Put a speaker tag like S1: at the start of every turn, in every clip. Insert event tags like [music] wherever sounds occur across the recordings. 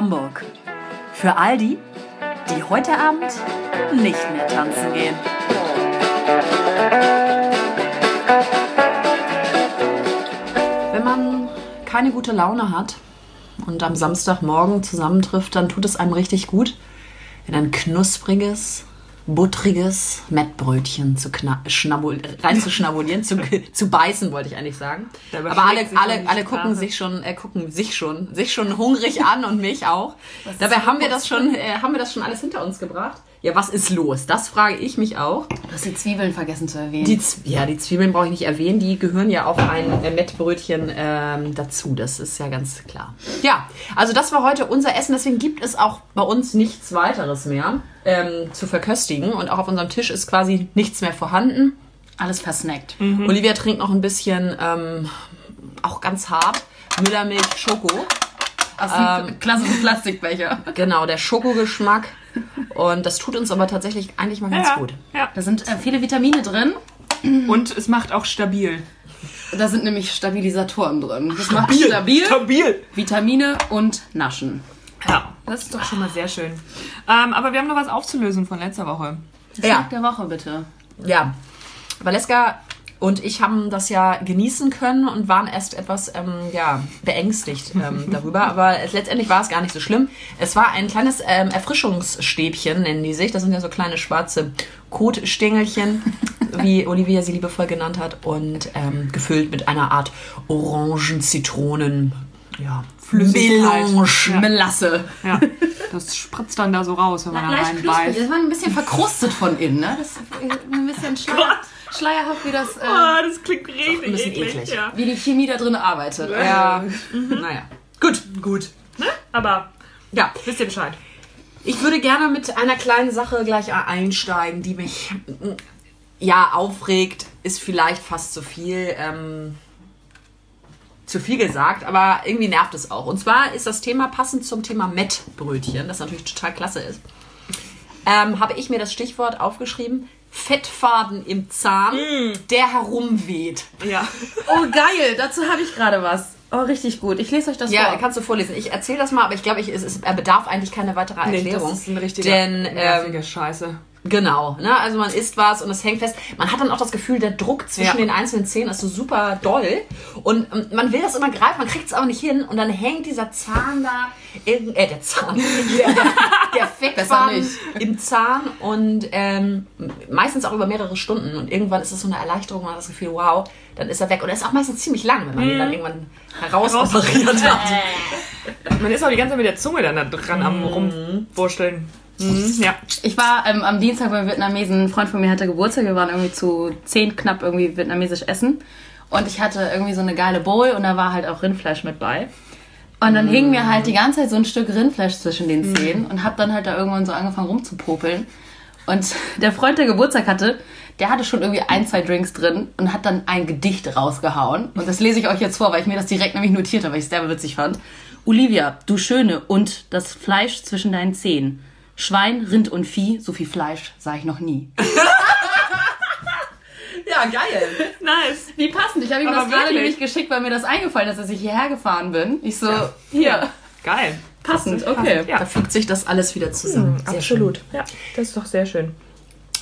S1: Hamburg. Für all die, die heute Abend nicht mehr tanzen gehen. Wenn man keine gute Laune hat und am Samstagmorgen zusammentrifft, dann tut es einem richtig gut, in ein knuspriges, buttriges Mettbrötchen zu reinzuschnabulieren, zu, [laughs] zu beißen, wollte ich eigentlich sagen. Aber alle, alle, alle gucken sich schon, äh, gucken sich schon, sich schon hungrig an und mich auch. Dabei haben wir das schon, äh, haben wir das schon alles hinter uns gebracht. Ja, was ist los? Das frage ich mich auch.
S2: Du hast die Zwiebeln vergessen zu erwähnen.
S1: Die, ja, die Zwiebeln brauche ich nicht erwähnen. Die gehören ja auf ein äh, Mettbrötchen ähm, dazu. Das ist ja ganz klar. Ja, also das war heute unser Essen. Deswegen gibt es auch bei uns nichts weiteres mehr ähm, zu verköstigen. Und auch auf unserem Tisch ist quasi nichts mehr vorhanden.
S2: Alles versnackt.
S1: Olivia trinkt noch ein bisschen, ähm, auch ganz hart, Müllermilch Schoko.
S2: Aus dem klassischen Plastikbecher.
S1: Genau, der Schokogeschmack. Und das tut uns aber tatsächlich eigentlich mal ganz
S3: ja,
S1: gut.
S3: Ja.
S2: Da sind äh, viele Vitamine drin.
S3: Und es macht auch stabil.
S2: Da sind nämlich Stabilisatoren drin. Das macht stabil,
S3: Stabil.
S2: Vitamine und Naschen.
S3: Ja, das ist doch schon mal sehr schön. Ähm, aber wir haben noch was aufzulösen von letzter Woche.
S1: Ja.
S2: Schlag der Woche bitte.
S1: Ja, Valeska und ich haben das ja genießen können und waren erst etwas ähm, ja, beängstigt ähm, [laughs] darüber. Aber es, letztendlich war es gar nicht so schlimm. Es war ein kleines ähm, Erfrischungsstäbchen, nennen die sich. Das sind ja so kleine schwarze Kotstängelchen, [laughs] wie Olivia sie liebevoll genannt hat. Und ähm, gefüllt mit einer Art Orangen-Zitronen. Ja,
S3: Flüssigkeit.
S1: Melange.
S2: Melasse.
S3: Ja, das spritzt dann da so raus, wenn man da reinbeißt.
S2: Das war ein bisschen verkrustet von innen, ne? Das ist ein bisschen [laughs] schleier, schleierhaft, wie das, äh,
S3: Ah, das klingt richtig
S1: ein bisschen
S3: eklig.
S1: eklig.
S3: Ja.
S2: wie die Chemie da drin arbeitet.
S1: Ja, naja. Gut, gut.
S3: Aber
S1: Ja,
S3: wisst ihr Bescheid.
S1: Ich würde gerne mit einer kleinen Sache gleich einsteigen, die mich ja aufregt, ist vielleicht fast zu viel, ähm, zu viel gesagt, aber irgendwie nervt es auch. Und zwar ist das Thema passend zum Thema Mettbrötchen, das natürlich total klasse ist. Ähm, habe ich mir das Stichwort aufgeschrieben: Fettfaden im Zahn, der herumweht.
S3: Ja. [laughs]
S2: Oh, geil. Dazu habe ich gerade was. Oh, richtig gut. Ich lese euch das
S1: Ja,
S2: vor.
S1: kannst du vorlesen. Ich erzähle das mal, aber ich glaube, ich, es, es er bedarf eigentlich keine weitere
S3: Nee,
S1: Erklärung.
S3: das ist ein richtiger
S1: Denn ähm,
S3: Scheiße.
S1: Genau, ne? Also man isst was und es hängt fest. Man hat dann auch das Gefühl, der Druck zwischen
S3: Ja.
S1: den einzelnen Zähnen ist so super doll. Und ähm, man will das immer greifen, man kriegt es aber nicht hin. Und dann hängt dieser Zahn da, irgend, äh, der Zahn, [laughs] der, der, der Fettfaden im Zahn und ähm, meistens auch über mehrere Stunden. Und irgendwann ist es so eine Erleichterung, man hat das Gefühl, wow, dann ist er weg. Und er ist auch meistens ziemlich lang, wenn man ihn dann irgendwann herausoperiert hat. [laughs]
S3: Man ist auch die ganze Zeit mit der Zunge dann da dran am rumwurschteln. Mhm, ja.
S2: Ich war ähm, am Dienstag beim Vietnamesen, ein Freund von mir hatte Geburtstag, wir waren irgendwie zu zehn knapp irgendwie vietnamesisch essen. Und ich hatte irgendwie so eine geile Bowl und da war halt auch Rindfleisch mit bei. Und dann hing mir halt die ganze Zeit so ein Stück Rindfleisch zwischen den Zähnen und hab dann halt da irgendwann so angefangen rumzupopeln. Und [laughs] der Freund, der Geburtstag hatte, der hatte schon irgendwie ein, zwei Drinks drin und hat dann ein Gedicht rausgehauen. Und das lese ich euch jetzt vor, weil ich mir das direkt nämlich notiert habe, weil ich es sehr witzig fand. Olivia, du Schöne und das Fleisch zwischen deinen Zehen. Schwein, Rind und Vieh, so viel Fleisch sah ich noch nie. [laughs]
S1: Ja, geil.
S3: Nice.
S2: Wie passend. Ich habe ihm
S3: Aber
S2: das gerade
S3: wirklich?
S2: nämlich geschickt, weil mir das eingefallen ist, dass ich hierher gefahren bin. Ich so, hier,
S3: Geil.
S2: passend, okay.
S3: Ja.
S1: Da fügt sich das alles wieder zusammen. Sehr
S3: Absolut. Ja, das ist doch sehr schön.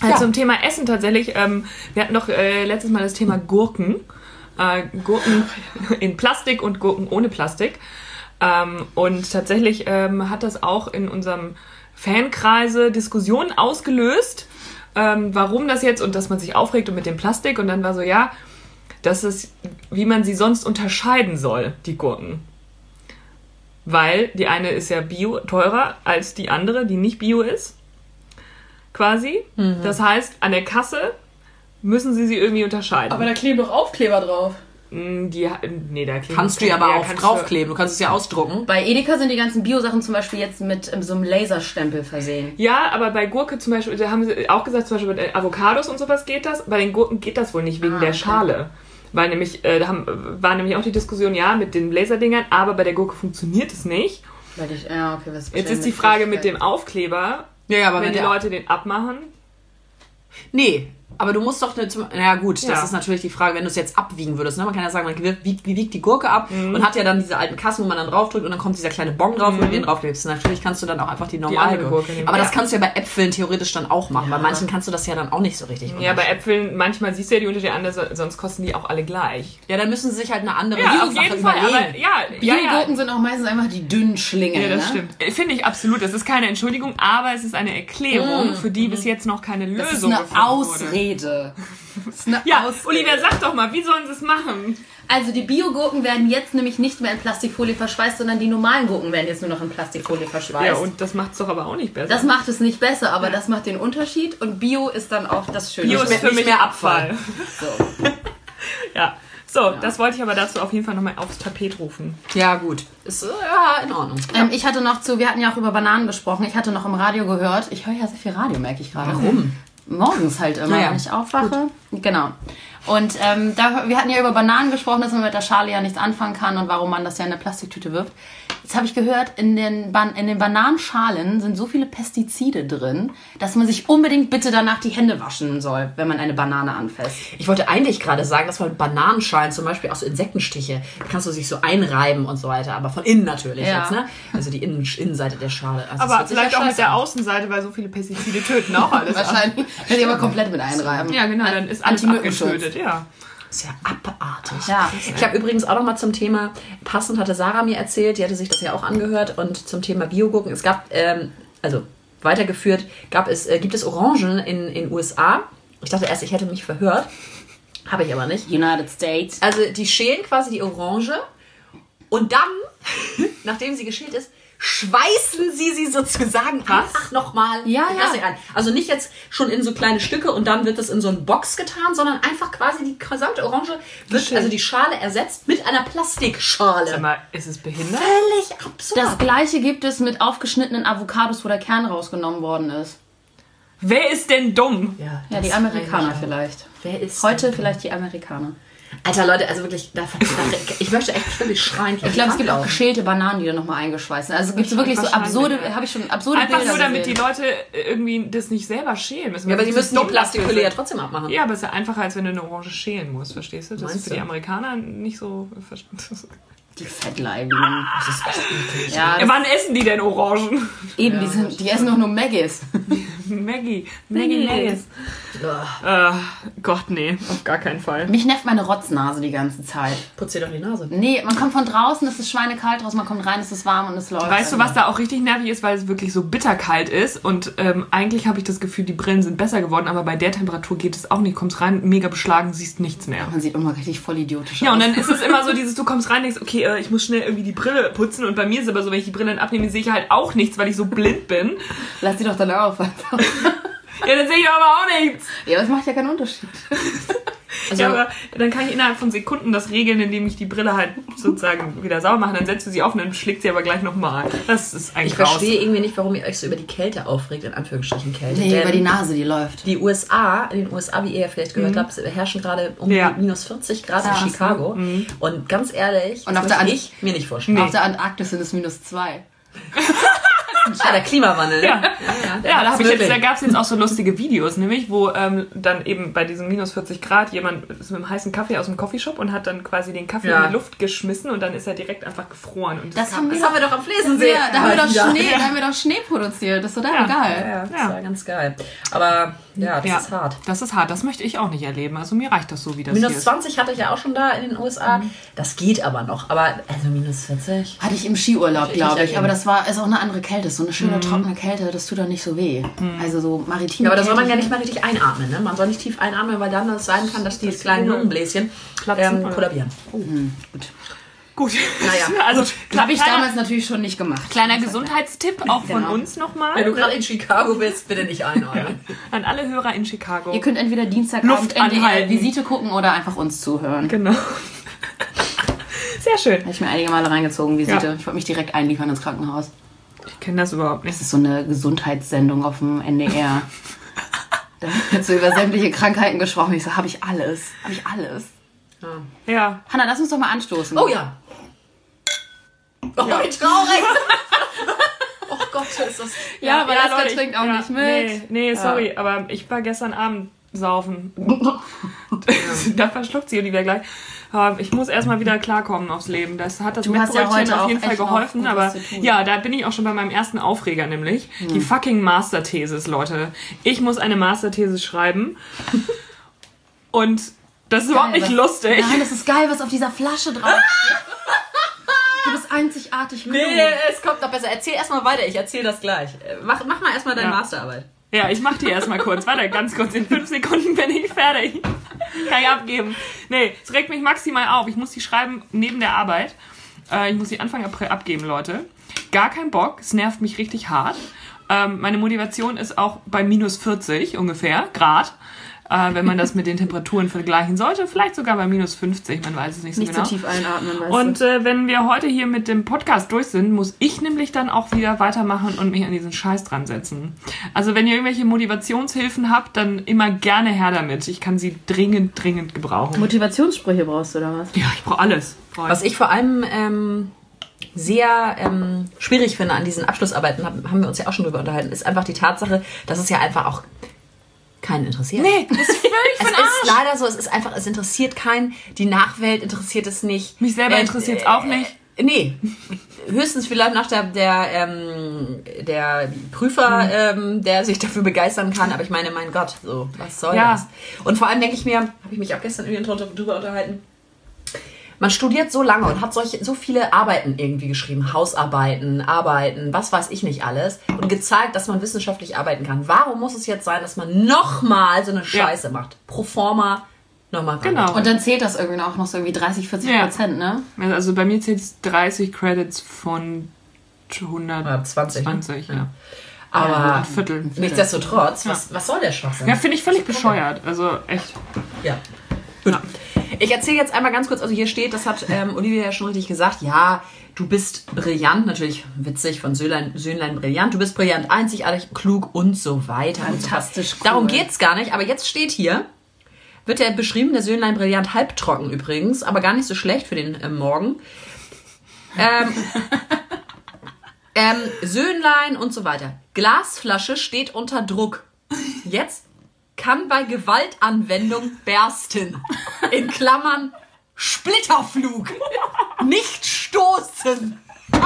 S3: Also
S1: Ja.
S3: Zum Thema Essen tatsächlich. Ähm, wir hatten doch äh, letztes Mal das Thema Gurken. Äh, Gurken [laughs] in Plastik und Gurken ohne Plastik. Ähm, und tatsächlich ähm, hat das auch in unserem Fankreise Diskussionen ausgelöst, ähm, warum das jetzt und dass man sich aufregt und mit dem Plastik. Und dann war so, ja, das ist, wie man sie sonst unterscheiden soll, die Gurken. Weil die eine ist ja bio teurer als die andere, die nicht bio ist. Quasi. Das heißt, an der Kasse müssen sie sie irgendwie unterscheiden.
S2: da kleben doch Aufkleber drauf.
S3: Mm, die, nee, da kleben
S1: Kannst du ja aber
S3: ja,
S1: auch draufkleben. Du kannst es ja ausdrucken.
S2: Bei Edeka sind die ganzen Bio-Sachen zum Beispiel jetzt mit ähm, so einem Laserstempel versehen.
S3: Ja, aber bei Gurke zum Beispiel, da haben sie auch gesagt, zum Beispiel bei Avocados und sowas geht das. Bei den Gurken geht das wohl nicht wegen
S2: Ah,
S3: der
S2: okay.
S3: Schale. Weil nämlich, äh, da haben, war nämlich auch die Diskussion, ja, mit den Laserdingern, aber bei der Gurke funktioniert es nicht.
S2: Weil ich, ja, okay, was
S3: Jetzt ist die Frage mit dem Aufkleber,
S1: Ja, ja, aber
S3: wenn
S1: wenn
S3: die Leute den abmachen.
S1: Nee, Aber du musst doch eine, zum, naja gut, das
S3: Ja.
S1: ist natürlich die Frage, wenn du es jetzt abwiegen würdest. Ne? Man kann ja sagen, man wiegt, wiegt, die Gurke ab
S3: Mhm.
S1: und hat ja dann diese alten Kassen, wo man dann draufdrückt und dann kommt dieser kleine Bon drauf, und den draufklebst. Natürlich kannst du dann auch einfach die normale
S3: andere
S1: Gurke.
S3: Nehmen.
S1: Aber das
S3: Ja.
S1: kannst du ja bei Äpfeln theoretisch dann auch machen. Bei manchen kannst du das ja dann auch nicht so richtig
S3: Ja, bei Äpfeln, manchmal siehst du ja die Unterschiede an, so- sonst kosten die auch alle gleich.
S1: Ja, dann müssen sie sich halt eine andere
S3: Ja, auf jeden Fall.
S1: überlegen.
S3: Aber ja, ja, ja.
S2: Biogurken sind auch meistens einfach die dünnen Schlingen.
S3: Ja, das
S2: ne?
S3: stimmt. Äh, Finde ich absolut. Das ist keine Entschuldigung, aber es ist eine Erklärung, für die bis jetzt noch keine Lösung
S2: Das ist eine
S3: gefunden wurde.
S2: Ausrede. Das [laughs] ist eine
S3: Ja,
S2: Ausrede.
S3: Olivia, sag doch mal, wie sollen sie es machen?
S2: Also die Biogurken werden jetzt nämlich nicht mehr in Plastikfolie verschweißt, sondern die normalen Gurken werden jetzt nur noch in Plastikfolie verschweißt.
S3: Ja, und das macht es doch aber auch nicht besser.
S2: das macht es nicht besser, aber das macht den Unterschied und Bio ist dann auch das Schöne.
S3: Bio ist für
S1: mehr-
S3: mich
S1: mehr
S3: Abfall.
S2: So. [laughs]
S3: Ja. So, das wollte ich aber dazu auf jeden Fall nochmal aufs Tapet rufen.
S1: Ja, gut. Ist äh, ja in Ordnung.
S2: Ähm, ich hatte noch zu, wir hatten ja auch über Bananen gesprochen, ich hatte noch im Radio gehört, ich höre ja sehr viel Radio, merke ich gerade.
S1: Warum?
S2: Morgens halt immer,
S1: Naja,
S2: wenn ich aufwache. Genau. Und ähm, da, wir hatten ja über Bananen gesprochen, dass man mit der Schale ja nichts anfangen kann und warum man das ja in eine Plastiktüte wirft. Jetzt habe ich gehört, in den, Ban in den Bananenschalen sind so viele Pestizide drin, dass man sich unbedingt bitte danach die Hände waschen soll, wenn man eine Banane anfasst.
S1: Ich wollte eigentlich gerade sagen, dass man mit Bananenschalen zum Beispiel auch so Insektenstiche, kannst du sich so einreiben und so weiter, aber von innen natürlich
S2: Ja.
S1: jetzt, ne? Also die Innen Innenseite der Schale. Also
S3: Aber vielleicht auch mit der. Außenseite, weil so viele Pestizide töten auch alles. [laughs] ab.
S2: Wahrscheinlich. Kann ich aber komplett mit einreiben.
S3: Ja, genau, dann ist alles
S2: Antimückenschutz.
S3: abgetötet, ja.
S1: Ist ja abartig.
S2: Ja.
S1: Ich habe übrigens auch noch mal zum Thema, passend hatte Sarah mir erzählt, die hatte sich das ja auch angehört und zum Thema Biogurken. Es gab, ähm, also weitergeführt, gab es, äh, gibt es Orangen in in USA. Ich dachte erst, ich hätte mich verhört, habe ich aber nicht.
S2: United States.
S1: Also die schälen quasi die Orange und dann, [laughs] nachdem sie geschält ist, schweißen sie sie sozusagen einfach nochmal
S2: Ja, ja.
S1: rein. Also nicht jetzt schon in so kleine Stücke und dann wird das in so eine Box getan, sondern einfach quasi die gesamte Orange wird, also die Schale ersetzt mit einer
S3: Sag
S1: Plastikschale.
S3: mal, ist es behindert?
S1: Völlig absurd.
S2: Das gleiche gibt es mit aufgeschnittenen Avocados, wo der Kern rausgenommen worden ist.
S3: Wer ist denn dumm?
S1: ja,
S2: Ja, die Amerikaner vielleicht.
S1: Wer ist
S2: Heute vielleicht die Amerikaner.
S1: Alter Leute, also wirklich, da, da, ich möchte echt wirklich schreien.
S2: Ich glaube, es gibt auch geschälte Bananen, die da nochmal eingeschweißt sind. Also es gibt so wirklich so absurde, habe ich schon absurde
S3: Einfach
S2: Bilder
S3: nur, damit die
S2: gesehen.
S3: Leute irgendwie das nicht selber schälen müssen.
S1: Ja, aber die
S3: ist
S1: müssen die Plastikhülle ja trotzdem abmachen.
S3: Ja, aber es ist ja einfacher, als wenn du eine Orange schälen musst, verstehst du? Das
S1: Meinst
S3: ist für die? Amerikaner nicht so... [laughs]
S2: Die Fettleibigen.
S1: Das ist echt eklig.
S2: Ja,
S3: Ja, wann essen die denn Orangen?
S2: eben, die, sind, die essen doch nur Maggis. [laughs]
S3: Maggie. Maggie Maggis. Äh, Gott, nee, auf gar keinen Fall.
S2: Mich nervt meine Rotznase die ganze Zeit.
S1: Putz dir doch die Nase.
S2: Nee, man kommt von draußen, es ist schweinekalt draußen, man kommt rein, es ist warm und es läuft.
S3: Weißt du, was da auch richtig nervig ist, weil es wirklich so bitterkalt ist und ähm, eigentlich habe ich das Gefühl, die Brillen sind besser geworden, aber bei der Temperatur geht es auch nicht. Kommst rein, mega beschlagen, siehst nichts mehr.
S2: Man sieht immer richtig voll idiotisch
S3: Ja,
S2: aus.
S3: und dann ist es immer so dieses, du kommst rein, denkst, okay, äh, ich muss schnell irgendwie die Brille putzen und bei mir ist aber so, wenn ich die Brille dann abnehme, sehe ich halt auch nichts, weil ich so blind bin.
S2: Lass sie doch dann auf.
S3: Ja, dann sehe ich aber auch nichts.
S2: Ja, das macht ja keinen Unterschied. [laughs]
S1: Also,
S3: ja, aber dann kann ich innerhalb von Sekunden das regeln, indem ich die Brille halt sozusagen wieder sauber mache, dann setzt du sie auf und dann schlägt sie aber gleich nochmal. Das ist eigentlich
S1: ich verstehe irgendwie nicht, warum ihr euch so über die Kälte aufregt, in Anführungsstrichen Kälte.
S2: Nee,
S1: Denn
S2: über die Nase, die läuft.
S1: die USA, in den USA, wie ihr ja vielleicht gehört habt, herrschen gerade um
S3: Ja.
S1: die minus 40 Grad
S2: Ja.
S1: in Chicago. Und ganz ehrlich,
S2: Und
S1: das
S2: auf der
S1: ich mir nicht vorstellen.
S2: Auf der Antarktis sind es minus zwei. [laughs]
S1: Ja, der Klimawandel.
S3: Ja. Ja, da, ich jetzt,
S1: möglich.
S3: da gab es jetzt auch so lustige Videos, nämlich, wo ähm, dann eben bei diesem minus 40 Grad jemand ist mit einem heißen Kaffee aus dem Coffeeshop und hat dann quasi den Kaffee
S1: Ja.
S3: in die Luft geschmissen und dann ist er direkt einfach gefroren. Und
S2: Das haben
S1: Das
S2: wir
S1: haben wir doch am Flesensee.
S2: Ja, da haben wir doch. Schnee, da haben wir doch Schnee produziert. Das ist total
S3: Ja.
S2: geil.
S1: Ja, das
S3: Ja.
S1: war ganz geil. Aber ja, das
S3: ja,
S1: ist hart.
S3: Das ist hart, das möchte ich auch nicht erleben. Also mir reicht das so, wie das
S1: Minus
S3: hier ist.
S1: 20 hatte ich ja auch schon da in den USA. Das geht aber noch. Aber also minus 40.
S2: Hatte ich im Skiurlaub, glaube ich. Aber das war ist auch eine andere Kälte. So eine schöne trockene Kälte, das tut doch nicht so weh. Also so maritim.
S1: Ja, aber da soll man ja nicht mal richtig einatmen. Ne? Man soll nicht tief einatmen, weil dann das sein kann, dass die kleinen Lungenbläschen
S3: Platzen,
S1: ähm, kollabieren.
S3: Gut.
S1: Naja, [laughs]
S3: also
S2: Habe ich damals natürlich schon nicht gemacht.
S3: kleiner Gesundheitstipp auch von
S2: Genau.
S3: uns nochmal
S1: Wenn du gerade in Chicago bist, bitte nicht einatmen. [laughs]
S3: an alle Hörer in Chicago.
S2: Ihr könnt entweder Dienstagabend
S3: Luft
S2: NDR
S3: anhalten.
S2: Visite gucken oder einfach uns zuhören.
S3: Genau. [laughs] Sehr schön.
S2: Habe ich mir einige Male reingezogen, Visite.
S3: Ja.
S2: Ich wollte mich direkt einliefern ins Krankenhaus.
S3: Ich kenne das überhaupt nicht.
S2: Das ist so eine Gesundheitssendung auf dem NDR. da wird so über sämtliche Krankheiten gesprochen. Ich so, habe ich alles. Habe ich alles.
S3: Ja.
S2: Hanna, lass uns doch mal anstoßen.
S1: Oh ja. Oh, wie traurig. [laughs] oh Gott, ist das.
S2: Ja, aber das
S3: Leute,
S2: trinkt auch
S3: ja,
S2: nicht mit.
S3: Nee, nee sorry, aber ich war gestern Abend saufen. [laughs] [laughs] da verschluckt sie Olivia gleich. Ich muss erstmal wieder klarkommen aufs Leben. Das hat das
S2: Du ja
S3: Mettbrötchen
S2: heute
S3: auf jeden Fall geholfen, aber ja, da bin ich auch schon bei meinem ersten Aufreger, nämlich die fucking Masterthesis, Leute. Ich muss eine Masterthesis schreiben und das ist überhaupt nicht
S2: was-
S3: lustig.
S2: Nein, das ist geil, was auf dieser Flasche drauf steht. Du bist einzigartig genug.
S1: es kommt noch besser. Erzähl erstmal weiter, ich erzähl das gleich. Äh, Mach, mach mal erstmal deine
S3: Ja.
S1: Masterarbeit.
S3: Ja, ich mach die erstmal kurz. Warte, ganz kurz. In fünf Sekunden bin ich fertig. [laughs] Kann ich abgeben. Nee, es regt mich maximal auf. Ich muss die schreiben neben der Arbeit. Äh, ich muss die Anfang April abgeben, Leute. Gar kein Bock. Es nervt mich richtig hart. Ähm, meine Motivation ist auch bei minus 40 ungefähr Grad. Äh, wenn man das mit den Temperaturen vergleichen sollte. Vielleicht sogar bei minus 50, man weiß es nicht so
S2: Nicht
S3: genau.
S2: so tief einatmen, weißt
S3: Und
S2: du.
S3: äh, wenn wir heute hier mit dem Podcast durch sind, muss ich nämlich dann auch wieder weitermachen und mich an diesen Scheiß dran setzen. Also wenn ihr irgendwelche Motivationshilfen habt, dann immer gerne her damit. Ich kann sie dringend, dringend gebrauchen.
S2: Motivationssprüche brauchst du da was?
S3: Ja, ich brauche alles. Ich.
S1: Was ich vor allem ähm, sehr ähm, schwierig finde an diesen Abschlussarbeiten, hab, haben wir uns ja auch schon drüber unterhalten, ist einfach die Tatsache, dass es ja einfach auch keinen interessiert.
S3: Nee, das ist völlig [laughs]
S1: Es
S3: von
S1: ist
S3: Arsch.
S1: leider so, es ist einfach, es interessiert keinen. Die Nachwelt interessiert es nicht.
S3: Mich selber
S1: Äh,
S3: interessiert es auch nicht.
S1: Äh, nee. Höchstens vielleicht nach der, der, ähm, der Prüfer,
S3: Hm.
S1: ähm, der sich dafür begeistern kann. Aber ich meine, mein Gott, so, was soll
S3: Ja.
S1: das? Und vor allem denke ich mir, habe ich mich auch gestern irgendwie drüber unterhalten, man studiert so lange und hat solche, so viele Arbeiten irgendwie geschrieben, Hausarbeiten, Arbeiten, was weiß ich nicht alles und gezeigt, dass man wissenschaftlich arbeiten kann. Warum muss es jetzt sein, dass man nochmal so eine Scheiße macht? Pro forma nochmal.
S3: Genau.
S2: Und dann zählt das irgendwie auch noch so irgendwie 30, 40
S3: Ja.
S2: Prozent, ne?
S3: Also bei mir zählt es 30 Credits von 120,
S1: Ja, 20. ne?
S3: ja.
S1: Aber
S3: Ein Viertel.
S1: nichtsdestotrotz, was, was soll der Schwachsinn?
S3: Ja, finde ich völlig bescheuert. Also echt.
S1: Ja. Gut. Ich erzähle jetzt einmal ganz kurz, also hier steht, das hat ähm, Olivia ja schon richtig gesagt, ja, du bist brillant, natürlich witzig von Söhnlein, Söhnlein brillant, du bist brillant, einzigartig, klug und so weiter. und so.
S2: Fantastisch cool.
S1: Darum geht's gar nicht, aber jetzt steht hier, wird er beschrieben, der Söhnlein brillant, halbtrocken übrigens, aber gar nicht so schlecht für den ähm, Morgen. Ähm, [laughs] ähm, Söhnlein und so weiter. Glasflasche steht unter Druck. Jetzt kann bei Gewaltanwendung bersten. In Klammern Splitterflug. Nicht stoßen. [laughs]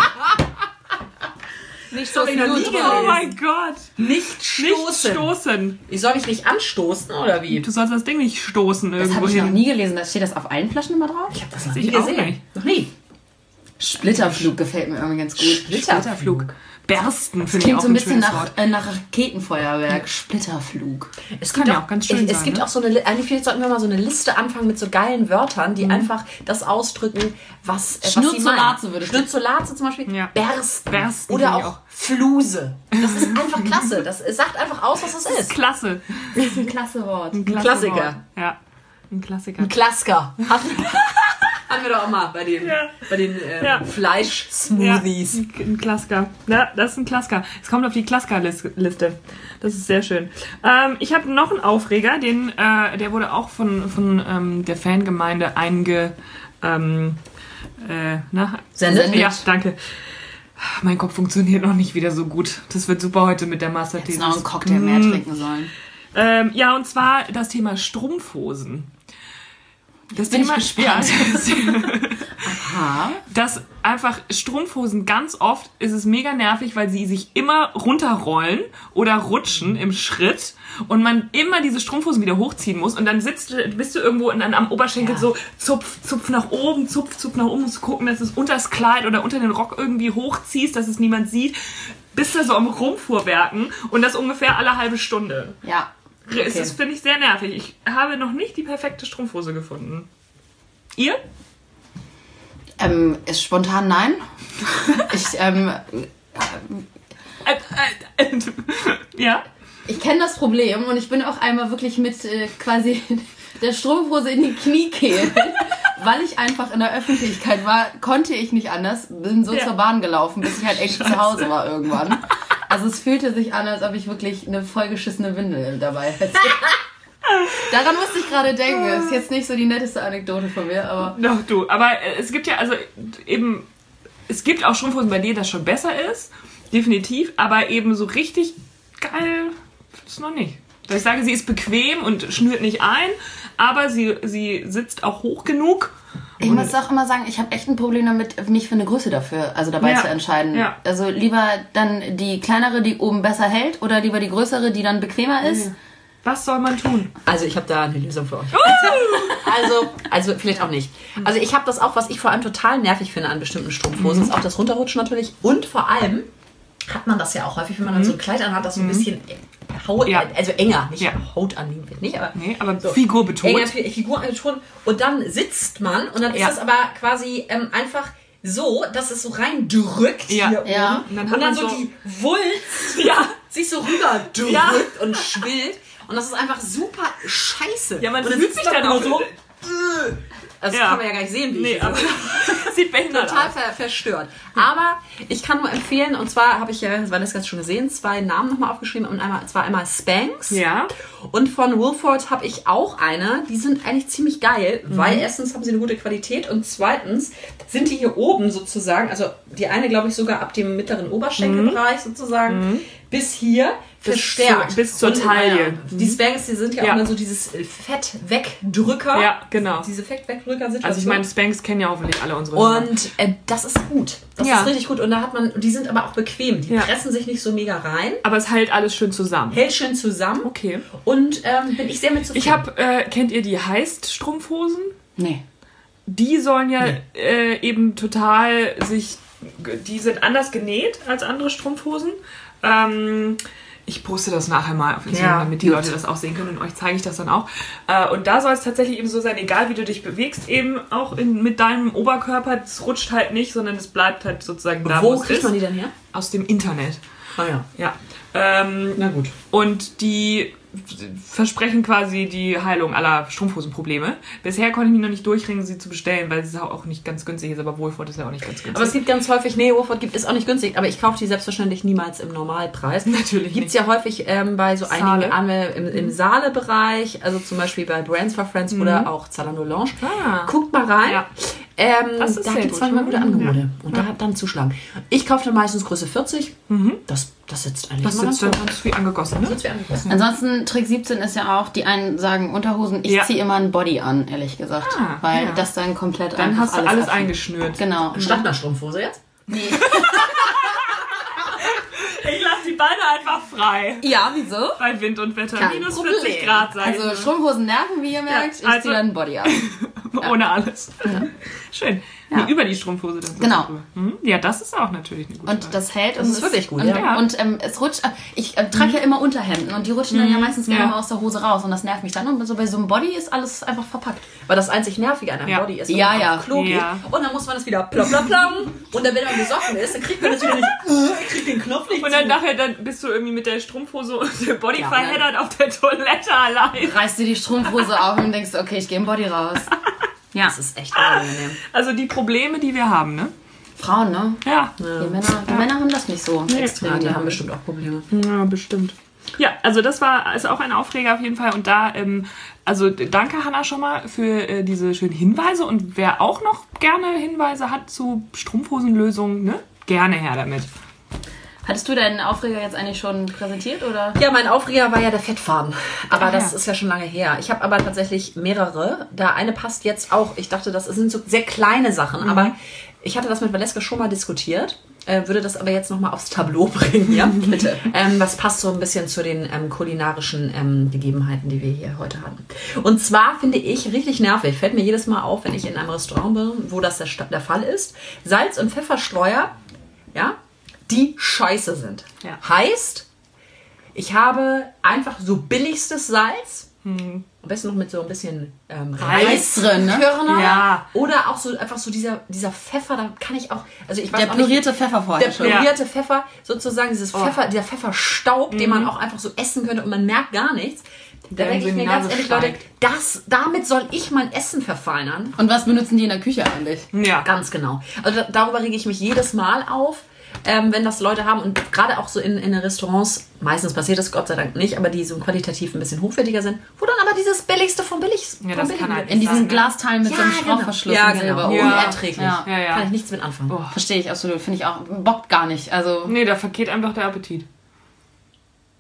S2: Nicht
S1: noch nie
S3: Oh mein Gott.
S1: Nicht
S3: Nicht
S1: stoßen.
S3: stoßen.
S1: Ich soll mich nicht anstoßen oder wie?
S3: Du sollst das Ding nicht stoßen
S2: Das
S3: irgendwo
S2: habe ich noch nie gelesen. Da steht das auf allen Flaschen immer drauf?
S1: Ich habe das noch nie gesehen. Noch nie.
S2: Splitterflug gefällt mir irgendwie ganz gut.
S3: Splitterflug. Bersten finde ich
S2: Klingt
S3: auch
S2: so ein bisschen nach,
S3: Wort.
S2: äh, nach Raketenfeuerwerk. Splitterflug.
S1: Es
S3: kann ja auch ganz schön
S1: es, es
S3: sein,
S1: gibt
S3: ne?
S1: auch so eine, Li- eigentlich vielleicht sollten wir mal so eine Liste anfangen mit so geilen Wörtern, die einfach das ausdrücken, was, äh,
S2: würde ich-
S1: Schnurzellatze zum Beispiel.
S3: Ja.
S1: Bersten.
S3: Bersten
S1: Oder auch,
S3: auch.
S1: Fluse. Das ist [laughs] einfach klasse. Das es sagt einfach aus, was es ist.
S3: Klasse.
S2: Das ist ein klasse Wort.
S3: Ein klasse
S1: Klassiker.
S3: Wort. Ja. Ein Klassiker.
S1: Ein Klasker. [laughs] Hatten wir doch auch mal bei den,
S3: Ja.
S1: bei den äh,
S3: Ja.
S1: Fleisch-Smoothies.
S3: Ja, ein Klasker. Ja, das ist ein Klasker. Es kommt auf die Klasker-Liste. Das ist sehr schön. Ähm, ich habe noch einen Aufreger, den, äh, der wurde auch von, von ähm, der Fangemeinde einge... Ähm, äh, na?
S1: Sendet?
S3: Ja, danke. Mein Kopf funktioniert noch nicht wieder so gut. Das wird super heute mit der Masterthesis.
S2: Jetzt noch einen Cocktail mehr
S3: Mm.
S2: trinken sollen.
S3: Ähm, ja, und zwar das Thema Strumpfhosen. Das Thema,
S2: gespannt. [laughs]
S3: Ja,
S2: Ha?
S3: dass einfach Strumpfhosen ganz oft ist es mega nervig, weil sie sich immer runterrollen oder rutschen im Schritt und man immer diese Strumpfhosen wieder hochziehen muss und dann sitzt du, bist du irgendwo in, am Oberschenkel
S1: Ja.
S3: so zupf, zupf nach oben, zupf, zupf nach oben, um zu gucken, dass du es unter das Kleid oder unter den Rock irgendwie hochziehst, dass es niemand sieht. Bist da so am Rumfuhrwerken und das ungefähr alle halbe Stunde.
S2: Ja.
S3: Es ist, finde ich, sehr nervig. Ich habe noch nicht die perfekte Strumpfhose gefunden. Ihr?
S2: Ähm, ist spontan nein. Ich, ähm,
S3: Äh, äh, äh, ja?
S2: ich kenne das Problem und ich bin auch einmal wirklich mit äh, quasi [laughs] der Strumpfhose in die Kniekehle. Weil ich einfach in der Öffentlichkeit war, konnte ich nicht anders. Bin so
S3: Ja.
S2: zur Bahn gelaufen, bis ich halt echt zu Hause war irgendwann. Also es fühlte sich an, als ob ich wirklich eine vollgeschissene Windel dabei hätte. [laughs] Daran musste ich gerade denken. Ist jetzt nicht so die netteste Anekdote von mir, aber
S3: Doch, du. Aber äh, es gibt ja, also eben, es gibt auch Strumpfhosen, bei denen das schon besser ist. Definitiv. Aber eben so richtig geil ist noch nicht. Dass ich sage, sie ist bequem und schnürt nicht ein, aber sie, sie sitzt auch hoch genug.
S2: Ich muss auch immer sagen, ich habe echt ein Problem damit, mich für eine Größe dafür, also dabei
S3: Ja.
S2: zu entscheiden.
S3: Ja.
S2: Also lieber dann die kleinere, die oben besser hält, oder lieber die größere, die dann bequemer ist.
S3: Was soll man tun?
S1: Also ich habe da eine Lösung für euch. [laughs] Also, also vielleicht auch nicht. Also ich habe das auch, was ich vor allem total nervig finde an bestimmten Strumpfhosen, ist auch das Runterrutschen natürlich. Und vor allem hat man das ja auch häufig, wenn man dann so ein Kleid anhat, das so ein bisschen Haut,
S3: Ja.
S1: also enger, nicht
S3: Ja.
S1: Haut annehmen wird nicht, aber
S3: Nee, aber
S1: So.
S3: Figur betont.
S1: enger Fi- Figur betont. Und dann sitzt man und dann
S3: Ja.
S1: ist es aber quasi ähm, einfach so, dass es so reindrückt
S3: Ja.
S1: hier
S2: Ja.
S1: oben.
S3: Und dann
S1: Und
S3: hat
S1: dann,
S3: man
S1: so
S3: so-
S1: die Wulst [laughs]
S3: Ja.
S1: sich so rüberdrückt
S3: Ja.
S1: und schwillt. Und das ist einfach super scheiße.
S3: Ja, man fühlt sich dann auch
S1: so. äh, Also
S3: Ja.
S1: das kann man ja gar nicht sehen, wie
S3: Nee,
S1: ich
S3: aber [laughs] [laughs]
S1: sitze.
S3: sieht behindert
S1: total
S3: aus.
S1: ver verstört. Aber ich kann nur empfehlen, und zwar habe ich ja, Vanessa jetzt schon gesehen, zwei Namen nochmal aufgeschrieben und einmal, zwar einmal Spanx.
S3: Ja.
S1: Und von Wolford habe ich auch eine. Die sind eigentlich ziemlich geil,
S3: Mhm.
S1: weil erstens haben sie eine gute Qualität und zweitens sind die hier oben sozusagen, also die eine glaube ich sogar ab dem mittleren Oberschenkelbereich sozusagen bis hier
S3: Mhm. Bis
S1: verstärkt.
S3: zu- bis zur
S1: Und,
S3: Taille.
S1: äh, Die Spanx, die sind ja,
S3: Ja.
S1: auch dann so dieses Fett-Wegdrücker.
S3: Ja, genau.
S1: Diese Fett-Wegdrücker-Situation.
S3: Also ich meine, Spanks kennen ja hoffentlich alle unsere.
S1: Und äh, das ist gut. Das
S3: Ja.
S1: ist richtig gut. Und da hat man, die sind aber auch bequem. Die
S3: Ja.
S1: pressen sich nicht so mega rein.
S3: Aber es hält alles schön zusammen.
S1: Hält schön zusammen.
S3: Okay.
S1: Und ähm, bin ich sehr mit zufrieden.
S3: Ich habe, äh, kennt ihr die Heist-Strumpfhosen?
S2: Nee.
S3: Die sollen ja äh, eben total sich, die sind anders genäht als andere Strumpfhosen. Ähm, ich poste das nachher mal auf Instagram,
S1: Ja,
S3: damit die
S1: gut.
S3: Leute das auch sehen können und euch zeige ich das dann auch. Äh, und da soll es tatsächlich eben so sein, egal wie du dich bewegst, eben auch in, mit deinem Oberkörper, es rutscht halt nicht, sondern es bleibt halt sozusagen da,
S1: Wo
S3: es
S1: kriegt
S3: ist.
S1: man die denn her?
S3: Aus dem Internet.
S1: Ah ja.
S3: Ja. Ähm,
S1: Na gut.
S3: und die versprechen quasi die Heilung aller Strumpfhosenprobleme. Bisher konnte ich mich noch nicht durchringen, sie zu bestellen, weil es auch nicht ganz günstig ist, aber Wohlfahrt ist ja auch nicht ganz günstig.
S1: Aber es gibt ganz häufig, nee, Wolford gibt es auch nicht günstig, aber ich kaufe die selbstverständlich niemals im Normalpreis. [laughs]
S3: Natürlich
S1: Gibt es ja häufig ähm, bei so
S3: Saale.
S1: einigen Anwel im, im Saale-Bereich, also zum Beispiel bei Brands for Friends oder auch Zalando Lounge.
S3: Ah.
S1: Guckt mal rein.
S3: Ja.
S1: Ähm,
S3: Das ist
S1: da gibt es manchmal gute
S3: Mhm,
S1: Angebote.
S3: ja.
S1: Und da dann zuschlagen. Ich kaufe dann meistens Größe 40. Das, das sitzt eigentlich
S3: das
S1: immer
S3: sitzt
S1: ganz
S3: dann ganz wie angegossen, ne?
S1: Sitzt wie angegossen.
S2: Ansonsten, Trick 17 ist ja auch, die einen sagen Unterhosen, ich
S3: Ja.
S2: ziehe immer ein Body an, ehrlich gesagt.
S3: Ah,
S2: weil
S3: ja.
S2: das dann komplett
S3: Dann hast du alles
S2: abfängt.
S3: eingeschnürt.
S2: Genau.
S1: Statt einer Strumpfhose jetzt?
S2: Nee. [laughs]
S3: Ich Beine einfach frei.
S2: Ja, wieso?
S3: Bei Wind und Wetter.
S1: Kein
S3: Minus
S1: Problem.
S3: 40 Grad, sag
S2: Also
S3: ich
S2: Strumpfhosen nerven, wie ihr merkt. ich
S3: also-
S2: ziehe dann Body
S3: nur. [laughs] Ohne alles. Schön.
S2: Ja.
S3: Nee, über die Strumpfhose dann so
S2: Genau.
S3: Mhm. Ja, das ist auch natürlich eine gute
S2: Und
S3: Wahl.
S2: das hält.
S1: Das
S2: und
S1: ist
S2: es-
S1: wirklich gut,
S2: Und,
S1: ja.
S2: und ähm, es rutscht. äh, Ich äh, trage ja immer Unterhemden und die rutschen dann ja meistens gerne
S3: Ja.
S2: mal aus der Hose raus und das nervt mich dann. Und so bei so einem Body ist alles einfach verpackt.
S1: Weil das einzig Nervige an einem
S3: Ja.
S1: Body ist, wenn
S2: Ja,
S1: man
S2: ja.
S1: auf Klo geht.
S3: Ja.
S1: Und dann muss man es wieder plopp, plopp, plopp. Und dann, wenn man besoffen ist, dann kriegt man das wieder nicht. [laughs] Äh, kriegt den Knopf nicht
S3: Und dann
S1: zu.
S3: nachher dann bist du irgendwie mit der Strumpfhose und dem Body
S1: Ja,
S3: verheddert auf der Toilette allein.
S2: Reißt dir die Strumpfhose auf und denkst, okay, ich gehe im Body raus. [laughs] Ja.
S1: Das ist echt unangenehm.
S3: Also die Probleme, die wir haben, ne?
S2: Frauen, ne?
S3: Ja.
S2: Die, Männer, die Männer haben das nicht so extrem.
S1: Ja, die haben bestimmt auch Probleme.
S3: Ja, bestimmt. Ja, also das war ist auch ein Aufreger auf jeden Fall. Und da, ähm, also danke Hanna schon mal für äh, diese schönen Hinweise. Und wer auch noch gerne Hinweise hat zu Strumpfhosenlösungen, ne? Gerne her damit.
S2: Hattest du deinen Aufreger jetzt eigentlich schon präsentiert oder?
S1: Ja, mein Aufreger war ja der Fettfaden. Aber
S3: Ah,
S1: das
S3: ja.
S1: ist ja schon lange her. Ich habe aber tatsächlich mehrere. Da eine passt jetzt auch. Ich dachte, das sind so sehr kleine Sachen.
S3: Mhm.
S1: Aber ich hatte das mit Valeska schon mal diskutiert. Äh, würde das aber jetzt nochmal aufs Tableau [laughs] bringen. Ja, [laughs] bitte. Ähm, das passt so ein bisschen zu den ähm, kulinarischen ähm, Gegebenheiten, die wir hier heute hatten. Und zwar finde ich richtig nervig. Fällt mir jedes Mal auf, wenn ich in einem Restaurant bin, wo das der, der Fall ist. Salz- und Pfefferstreuer, ja, die scheiße sind.
S3: Ja.
S1: Heißt, ich habe einfach so billigstes Salz. Am besten noch mit so ein bisschen ähm,
S2: Reis
S1: Reis
S2: drin, ne?
S1: Körner.
S3: Ja.
S1: Oder auch so einfach so dieser, dieser Pfeffer, da kann ich auch. Also ich weiß
S2: Der
S1: nicht,
S2: pürierte Pfeffer vorher
S1: der pürierte Pfeffer, sozusagen dieses
S3: Oh.
S1: Pfeffer, dieser Pfefferstaub, den man auch einfach so essen könnte und man merkt gar nichts. Da denke ich mir ganz ehrlich, Leute, das, damit soll ich mein Essen verfeinern.
S2: Und was benutzen die in der Küche eigentlich?
S3: Ja.
S1: Ganz genau. Also da, darüber rege ich mich jedes Mal auf, ähm, wenn das Leute haben und gerade auch so in, in Restaurants, meistens passiert das Gott sei Dank nicht, aber die so qualitativ ein bisschen hochwertiger sind, wo dann aber dieses Billigste vom Billigsten
S3: Ja, das kann halt.
S2: In diesen
S3: ne?
S2: Glasteilen mit so einem Schraubverschluss
S1: Ja,
S2: in
S1: genau.
S2: Silber.
S3: Ja.
S1: Unerträglich.
S2: Ja.
S3: Ja, ja.
S1: Kann ich nichts mit anfangen.
S2: Verstehe ich absolut. Finde ich auch. Bockt gar nicht. Also.
S3: Nee, da vergeht einfach der Appetit.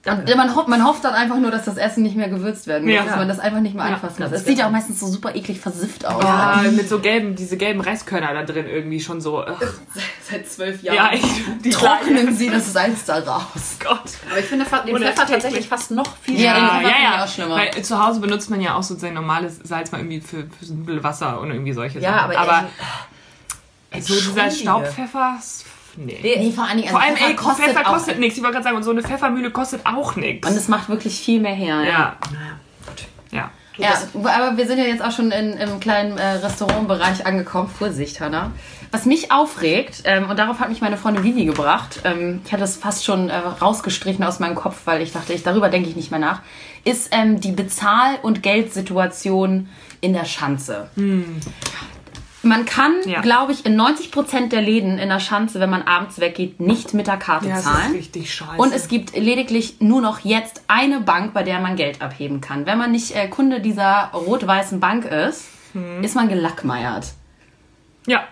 S2: Ja, man, hofft, man hofft dann einfach nur, dass das Essen nicht mehr gewürzt werden muss,
S3: Ja.
S2: dass man das einfach nicht mehr
S3: Ja,
S2: anfassen muss.
S1: ganz
S2: Es sieht ja auch meistens so super eklig versifft aus.
S3: Ja, mit so gelben, diese gelben Reiskörner da drin irgendwie schon so. [laughs]
S2: Seit zwölf
S3: ja,
S2: Jahren.
S3: echt. Die [laughs]
S2: Trocknen sie das Salz da raus.
S3: Gott.
S1: Aber ich finde den. Pfeffer tatsächlich fast noch viel
S2: Ja, den
S3: Ja,
S2: Pfeffer
S3: ja,
S2: ich
S3: ja.
S2: auch schlimmer.
S3: Weil zu Hause benutzt man ja auch so sein normales Salz mal irgendwie für, für Nudelwasser und irgendwie solche
S1: Ja,
S3: Sachen.
S1: aber,
S3: aber
S1: ey,
S3: so dieser. Staubpfeffer, nee.
S2: Nee, vor allen Dingen,
S3: Vor
S2: also
S3: allem,
S2: Pfeffer
S3: ey,
S2: kostet
S3: Pfeffer kostet nichts. Ich wollte gerade sagen, und so eine Pfeffermühle kostet auch nichts.
S2: Und es macht wirklich viel mehr her.
S3: Ja,
S1: Naja, gut.
S3: ja.
S2: Ja, wo- aber wir sind ja jetzt auch schon in, im kleinen äh, Restaurantbereich angekommen. Vorsicht, Hanna. Was mich aufregt, ähm, und darauf hat mich meine Freundin Vivi gebracht, ähm, ich hatte das fast schon äh, rausgestrichen aus meinem Kopf, weil ich dachte, ich, darüber denke ich nicht mehr nach, ist ähm, die Bezahl- und Geldsituation in der Schanze. Man kann,
S3: Ja.
S2: glaube ich, in 90% der Läden in der Schanze, wenn man abends weggeht, nicht mit der Karte
S3: Ja, das
S2: zahlen.
S3: ist richtig scheiße.
S2: Und es gibt lediglich nur noch jetzt eine Bank, bei der man Geld abheben kann. Wenn man nicht äh, Kunde dieser rot-weißen Bank ist,
S3: Hm.
S2: ist man gelackmeiert.
S3: ja,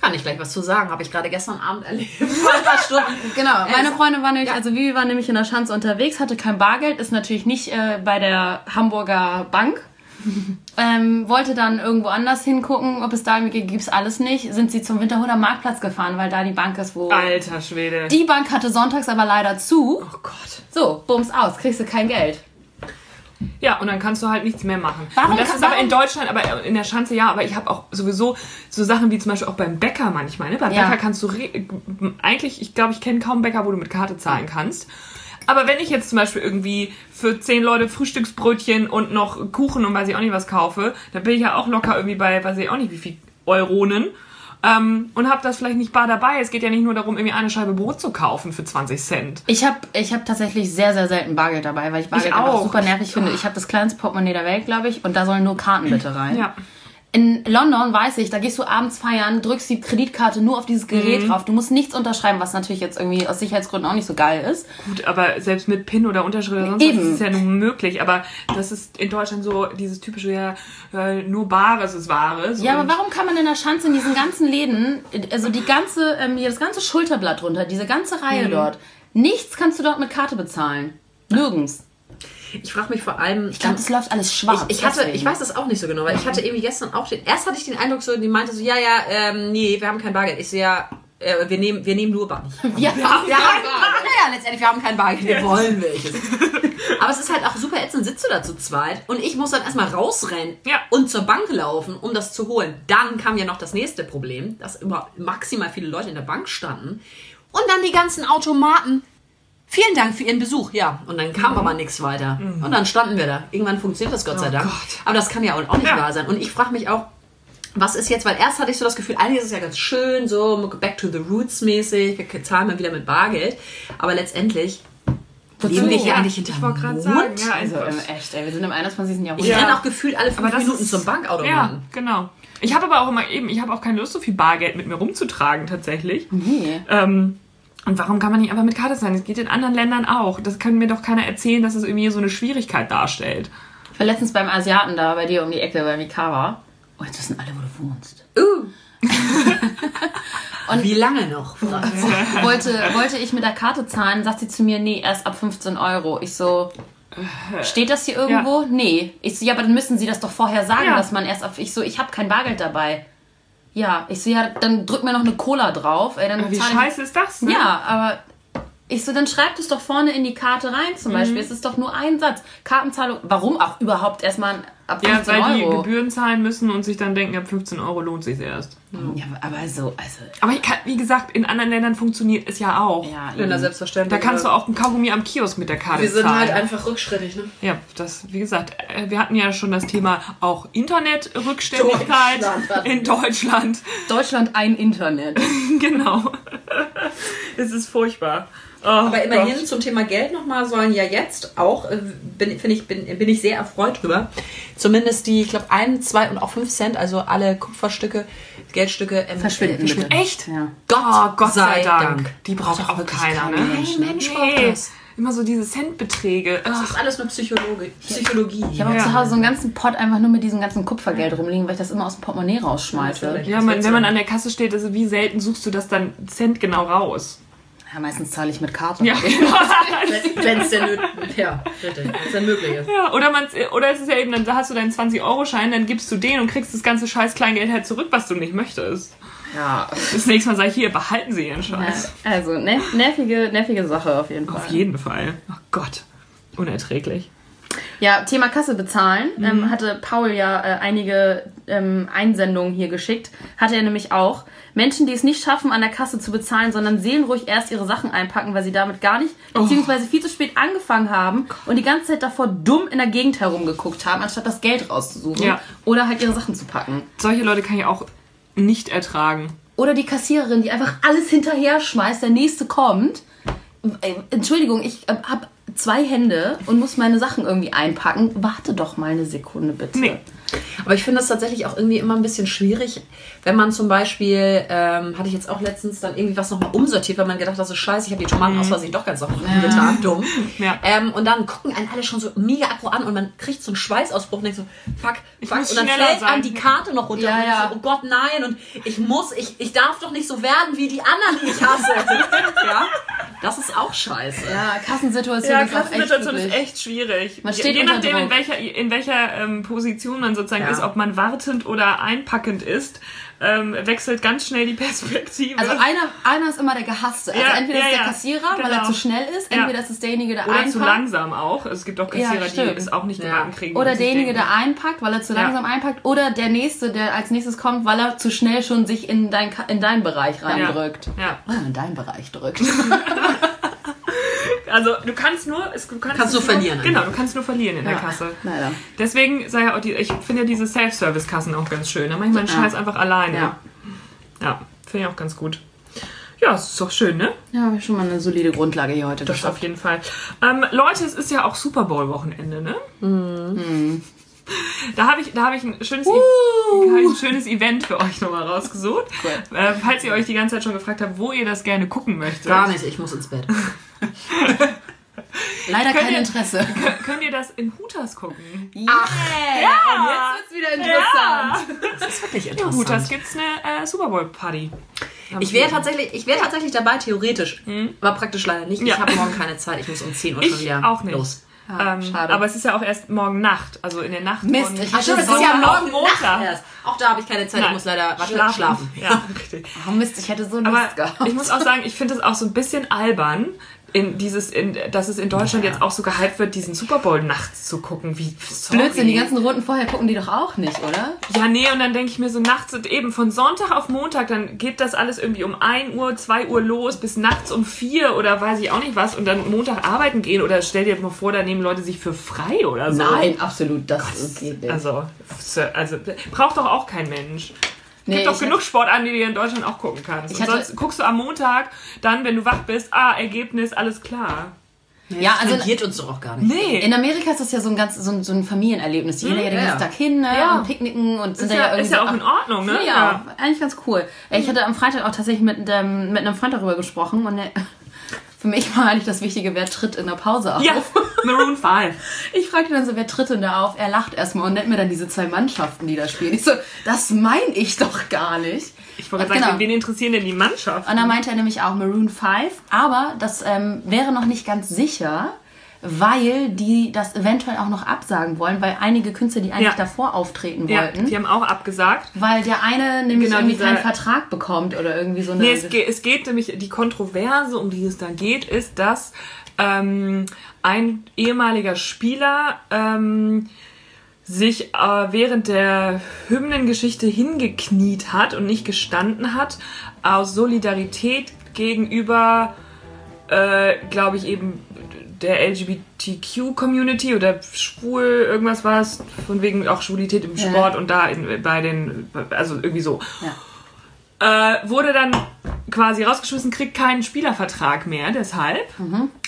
S1: Kann ich gleich was zu sagen, habe ich gerade gestern Abend erlebt. [laughs]
S2: Genau, meine Freundin war nämlich,
S1: Ja.
S2: also Vivi war nämlich in der Schanze unterwegs, hatte kein Bargeld, ist natürlich nicht äh, bei der Hamburger Bank. [laughs] ähm, wollte dann irgendwo anders hingucken, ob es da irgendwie gibt, gibt's alles nicht. Sind sie zum Winterhuder Marktplatz gefahren, weil da die Bank ist, wo.
S3: alter Schwede.
S2: Die Bank hatte sonntags aber leider zu.
S1: Oh Gott.
S2: So, bums aus, kriegst du kein Geld.
S3: Ja, und dann kannst du halt nichts mehr machen.
S2: Warum
S3: und das
S2: kann-
S3: ist aber in Deutschland, aber in der Schanze ja, aber ich habe auch sowieso so Sachen wie zum Beispiel auch beim Bäcker manchmal. Ne? Beim
S2: Ja.
S3: Bäcker kannst du eigentlich, ich glaube, ich kenne kaum Bäcker, wo du mit Karte zahlen kannst. Aber wenn ich jetzt zum Beispiel irgendwie für zehn Leute Frühstücksbrötchen und noch Kuchen und weiß ich auch nicht was kaufe, dann bin ich ja auch locker irgendwie bei, weiß ich auch nicht wie viel Euronen. Ähm, und habe das vielleicht nicht bar dabei. Es geht ja nicht nur darum, irgendwie eine Scheibe Brot zu kaufen für 20 Cent.
S2: Ich habe ich hab tatsächlich sehr, sehr selten Bargeld dabei, weil ich Bargeld
S3: Ich
S2: einfach
S3: auch.
S2: super nervig finde. Ich habe das kleinste Portemonnaie der Welt, glaube ich, und da sollen nur Karten bitte rein.
S3: Ja.
S2: In London weiß ich, da gehst du abends feiern, drückst die Kreditkarte nur auf dieses Gerät
S3: Mhm.
S2: drauf. Du musst nichts unterschreiben, was natürlich jetzt irgendwie aus Sicherheitsgründen auch nicht so geil ist.
S3: Gut, aber selbst mit PIN oder Unterschrift oder sonst
S2: Eben.
S3: was ist es ja nun möglich. Aber das ist in Deutschland so dieses typische, ja, nur Bares ist Wahres.
S2: Ja, aber warum kann man in der Schanze in diesen ganzen Läden, also die ganze, ähm, hier das ganze Schulterblatt runter, diese ganze
S3: Mhm.
S2: Reihe dort, nichts kannst du dort mit Karte bezahlen. Nirgends.
S1: Ich frage mich vor allem.
S2: Ich glaube, das läuft alles schwarz.
S1: Ich, ich hatte,
S2: deswegen.
S1: ich weiß das auch nicht so genau, weil ich hatte irgendwie gestern auch den. Erst hatte ich den Eindruck, so, die meinte so, ja, ja, ähm, nee, wir haben kein Bargeld. Ich so, ja, äh, wir nehmen, wir nehmen nur Bargeld. [laughs]
S2: Ja,
S1: Ja, ja, naja, letztendlich, wir haben kein Bargeld, wir wollen welches. [laughs] Aber es ist halt auch super ätzend, sitzt du da zu zweit und ich muss dann erstmal rausrennen
S3: Ja.
S1: und zur Bank laufen, um das zu holen. Dann kam ja noch das nächste Problem, dass immer maximal viele Leute in der Bank standen und dann die ganzen Automaten. Vielen Dank für Ihren Besuch, ja. Und dann kam aber nichts weiter. Und dann standen wir da. Irgendwann funktioniert das Gott sei Dank.
S3: Gott.
S1: Aber das kann ja auch nicht
S3: Ja.
S1: wahr sein. Und ich frage mich auch, was ist jetzt, weil erst hatte ich so das Gefühl, eigentlich ist es ja ganz schön, so back to the roots mäßig, wir zahlen mal wieder mit Bargeld. Aber letztendlich leben wir hier
S3: Ja,
S1: eigentlich
S3: ich
S1: hinter
S3: wollte gerade sagen, ja,
S2: Also ähm, echt, ey, wir sind im 21. Jahrhundert.
S1: Ich
S3: Ja.
S1: renne auch gefühlt alle fünf Minuten
S3: ist,
S1: zum
S3: Ja,
S1: Bankautomaten.
S3: genau. Ich habe aber auch immer eben, ich habe auch keine Lust, so viel Bargeld mit mir rumzutragen tatsächlich.
S2: Nee.
S3: Ähm, und warum kann man nicht einfach mit Karte zahlen? Das geht in anderen Ländern auch. Das kann mir doch keiner erzählen, dass es irgendwie so eine Schwierigkeit darstellt.
S2: Ich war letztens beim Asiaten da bei dir um die Ecke bei Mikawa. Oh, jetzt wissen alle, wo du wohnst.
S1: Uh. [laughs] Und wie lange noch? [laughs]
S2: Wollte, wollte ich mit der Karte zahlen, sagt sie zu mir, nee, erst ab 15 Euro. Ich so, steht das hier irgendwo? Nee. Ich so, ja, aber dann müssen sie das doch vorher sagen,
S3: Ja.
S2: dass man erst ab. Ich so, ich habe kein Bargeld dabei. Ja, ich so, ja, dann drück mir noch eine Cola drauf. Ey, dann
S3: Wie scheiße ist das? Ne?
S2: Ja, aber ich so, dann schreibt es doch vorne in die Karte rein zum Beispiel. Es ist doch nur ein Satz. Kartenzahlung, warum auch überhaupt erstmal ab
S3: Ja,
S2: 15
S3: weil die
S2: Euro?
S3: Gebühren zahlen müssen und sich dann denken, ab 15 Euro lohnt sich erst.
S2: Ja, aber so, also,
S3: Aber ich kann, wie gesagt, in anderen Ländern funktioniert es ja auch.
S2: ja.
S1: Länder
S2: eben.
S1: selbstverständlich.
S3: Da kannst du auch einen Kaugummi am Kiosk mit der Karte
S1: Wir sind
S3: zahlen.
S1: halt einfach rückschrittig, ne?
S3: Ja, das, wie gesagt, äh, wir hatten ja schon das Thema auch Internetrückständigkeit
S1: Deutschland
S3: in Deutschland.
S2: Deutschland ein Internet. [laughs]
S3: genau. es ist furchtbar. Oh,
S1: Aber immerhin
S3: Gott.
S1: zum Thema Geld nochmal sollen ja jetzt auch, äh, bin, finde ich, bin, bin ich sehr erfreut drüber, zumindest die, ich glaube, 1, 2 und auch 5 Cent, also alle Kupferstücke, Geldstücke ähm,
S2: Verschwinden
S1: äh,
S2: bitte.
S3: Echt?
S2: Ja.
S1: Gott,
S3: Oh, Gott sei, Dank.
S1: Dank.
S3: Die braucht
S2: Braucht
S3: auch keiner,
S2: kein
S3: ne?
S2: Mensch,
S1: ne? Mensch braucht
S3: Nee.
S1: das.
S3: Immer so diese Centbeträge.
S1: Das
S3: Ach,
S1: ist alles nur Psychologie. Psychologie.
S2: Ich habe auch
S3: Ja.
S2: zu Hause so einen ganzen Pot einfach nur mit diesem ganzen Kupfergeld rumliegen, weil ich das immer aus dem Portemonnaie rausschmeiße.
S3: Ja, man, wenn man an der Kasse steht, also wie selten suchst du das dann Cent genau raus?
S2: Ja, meistens zahle ich mit Karte.
S3: Ja.
S1: Wenn es denn, ja, denn möglich ist.
S3: ja, oder, man, oder es ist ja eben, dann hast du deinen 20-Euro-Schein, dann gibst du den und kriegst das ganze scheiß Kleingeld halt zurück, was du nicht möchtest.
S1: Ja,
S3: Das nächste Mal sag ich, hier, behalten Sie Ihren Scheiß.
S2: Also, nerv nervige, nervige Sache auf jeden Fall.
S3: Auf jeden Fall. Oh Gott. Unerträglich.
S2: Ja, Thema Kasse bezahlen. Ähm, hatte Paul ja äh, einige ähm, Einsendungen hier geschickt. Hatte er nämlich auch. Menschen, die es nicht schaffen, an der Kasse zu bezahlen, sondern seelenruhig erst ihre Sachen einpacken, weil sie damit gar nicht, beziehungsweise viel zu spät angefangen haben und die ganze Zeit davor dumm in der Gegend herumgeguckt haben, anstatt das Geld rauszusuchen.
S3: Ja.
S2: Oder halt ihre Sachen zu packen.
S3: Solche Leute kann ich auch nicht ertragen.
S2: Oder die Kassiererin, die einfach alles hinterher schmeißt, der nächste kommt. Äh, Entschuldigung, ich äh, habe zwei Hände und muss meine Sachen irgendwie einpacken. Warte doch mal eine Sekunde bitte.
S3: Nee.
S1: Aber ich finde das tatsächlich auch irgendwie immer ein bisschen schwierig, wenn man zum Beispiel, ähm, hatte ich jetzt auch letztens dann irgendwie was nochmal umsortiert, weil man gedacht hat, das ist scheiße, ich habe die Tomaten aus Versehen doch ganz nach unten getan, dumm.
S3: Ja.
S1: Ähm, und dann gucken einen alle schon so mega aggro an und man kriegt so einen Schweißausbruch und denkt so, fuck, fuck.
S3: muss
S1: Und dann fällt
S3: sein.
S1: einem die Karte noch runter
S2: Ja,
S1: und
S2: ja.
S1: so, oh Gott, nein. Und ich muss, ich, ich darf doch nicht so werden wie die anderen, die ich hasse. [laughs] ja, das ist auch scheiße.
S2: Ja, Kassensituation
S3: Ja,
S2: ist auch echt
S3: Kassensituation ist
S2: wirklich-
S3: echt schwierig.
S2: Man steht
S3: Je nachdem, in welcher, in welcher ähm, Position man sozusagen
S1: Ja.
S3: ist, ob man wartend oder einpackend ist, ähm, wechselt ganz schnell die [laughs] Perspektive.
S2: Also einer, einer ist immer der Gehasste. Also
S3: Ja,
S2: entweder
S3: ja,
S2: ist der
S3: ja.
S2: Kassierer, weil er
S3: Genau.
S2: zu schnell ist,
S3: Ja.
S2: entweder ist es derjenige, der
S3: oder
S2: einpackt.
S3: zu langsam auch. Es gibt auch Kassierer,
S2: Ja,
S3: die es auch nicht
S1: Ja.
S3: geraten kriegen.
S2: Oder derjenige, der einpackt, weil er zu
S3: Ja.
S2: langsam einpackt. Oder der Nächste, der als nächstes kommt, weil er zu schnell schon sich in, dein, in deinen Bereich reindrückt.
S3: Ja,
S2: Oder in deinen Bereich drückt. [laughs]
S3: also du kannst nur, es, du kannst,
S1: Kannst
S3: es
S1: nur verlieren
S3: Genau,
S1: einfach.
S3: du kannst nur verlieren in der Kasse.
S2: Leider.
S3: Deswegen sei ja auch die, ich finde ja diese Self-Service-Kassen auch ganz schön. Da mache ich meinen
S2: Ja.
S3: Scheiß einfach alleine.
S2: Ja.
S3: Ja, finde ich auch ganz gut. Ja, es ist doch schön, ne?
S2: Ja, habe ich schon mal eine solide Grundlage hier heute
S3: Das
S2: geschafft.
S3: auf jeden Fall. Ähm, Leute, es ist ja auch Super Bowl-Wochenende, ne?
S2: Mhm.
S3: Da habe ich, da habe ich ein schönes, e hab ein schönes Event für euch nochmal rausgesucht.
S2: Cool.
S3: Äh, falls ihr euch die ganze Zeit schon gefragt habt, wo ihr das gerne gucken möchtet.
S1: Gar nicht, ich muss ins Bett. [laughs]
S2: Leider
S3: Könnt
S2: kein
S3: ihr-
S2: Interesse. [laughs]
S3: Kö- Könnt ihr das in Hutas gucken?
S2: Ach, ja. Und jetzt wird's wieder interessant.
S1: Das ist wirklich
S3: In
S1: interessant.
S3: Hutas gibt's eine äh, Super Bowl-Party.
S1: Ich wäre tatsächlich, ich wäre tatsächlich dabei, theoretisch. War praktisch leider nicht.
S3: Ja.
S1: Ich habe morgen keine Zeit. Ich muss um 10 Uhr schon
S3: Ich
S1: wieder
S3: auch nicht.
S1: los.
S3: Ähm,
S2: schade.
S3: aber es ist ja auch erst morgen Nacht, also in der Nacht.
S2: Mist, ich hatte
S1: es ist ja morgen
S3: Montag.
S1: Erst. Auch da habe ich keine Zeit.
S3: Nein.
S1: Ich muss leider
S3: schlafen.
S1: schlafen.
S3: Ja.
S2: Oh Mist, ich hätte so Lust
S3: Aber
S2: gehabt.
S3: ich muss auch sagen, ich finde es auch so ein bisschen albern, in dieses, in, dass es in Deutschland jetzt auch so gehypt wird, diesen Super Bowl nachts zu gucken. Wie sorry.
S2: Blödsinn, die ganzen Runden vorher gucken die doch auch nicht, oder?
S3: Ja, nee, und dann denke ich mir so nachts und eben von Sonntag auf Montag, dann geht das alles irgendwie um 1 Uhr, 2 Uhr los, bis nachts um 4 oder weiß ich auch nicht was und dann Montag arbeiten gehen oder stell dir mal vor, da nehmen Leute sich für frei oder so.
S2: Nein, absolut, das geht nicht.
S3: Also, also braucht doch auch kein Mensch.
S2: Nee,
S3: gibt doch genug Sportarten, die du in Deutschland auch gucken kannst.
S2: Ich
S3: Und
S2: hatte-
S3: sonst guckst du am Montag, dann, wenn du wach bist, ah, Ergebnis, alles klar.
S2: Ja, also
S1: Tangiert uns doch auch gar nicht.
S3: Nee.
S2: in Amerika ist das ja so ein ganz so ein, so ein Familienerlebnis. Die gehen ja den
S1: ja.
S2: ganzen Tag hin ne,
S3: Ja.
S2: und picknicken und sind
S3: ist
S2: da ja
S3: ja,
S2: irgendwie
S3: ist ja auch in Ordnung, ne?
S2: Ja, ja, eigentlich ganz cool. Ich hatte am Freitag auch tatsächlich mit, ähm, mit einem Freund darüber gesprochen und der, für mich war eigentlich das Wichtige, wer tritt in der Pause auf.
S3: Ja, Maroon 5. [laughs]
S2: Ich fragte dann so, wer tritt denn da auf? Er lacht erstmal und nennt mir dann diese zwei Mannschaften, die da spielen. Ich so, das meine ich doch gar nicht.
S3: Ich wollte
S2: Genau.
S3: gerade sagen, wen interessieren denn die Mannschaft?
S2: Und dann meinte er nämlich auch Maroon 5, aber das ähm, wäre noch nicht ganz sicher, weil die das eventuell auch noch absagen wollen, weil einige Künstler, die eigentlich
S3: Ja.
S2: davor auftreten
S3: Ja,
S2: wollten,
S3: die haben auch abgesagt.
S2: weil der eine nämlich
S3: Genau,
S2: irgendwie
S3: dieser-
S2: keinen Vertrag bekommt oder irgendwie so eine...
S3: Nee, es geht, es geht nämlich, die Kontroverse, um die es da geht, ist, dass ähm, ein ehemaliger Spieler ähm, sich äh, während der Hymnengeschichte hingekniet hat und nicht gestanden hat, aus Solidarität gegenüber, äh, glaube ich, eben der LGBTQ-Community oder schwul, irgendwas war es, von wegen auch Schwulität im
S2: Ja.
S3: Sport und da in, bei den, also irgendwie so
S2: Ja.
S3: äh, wurde dann quasi rausgeschmissen, kriegt keinen Spielervertrag mehr, deshalb.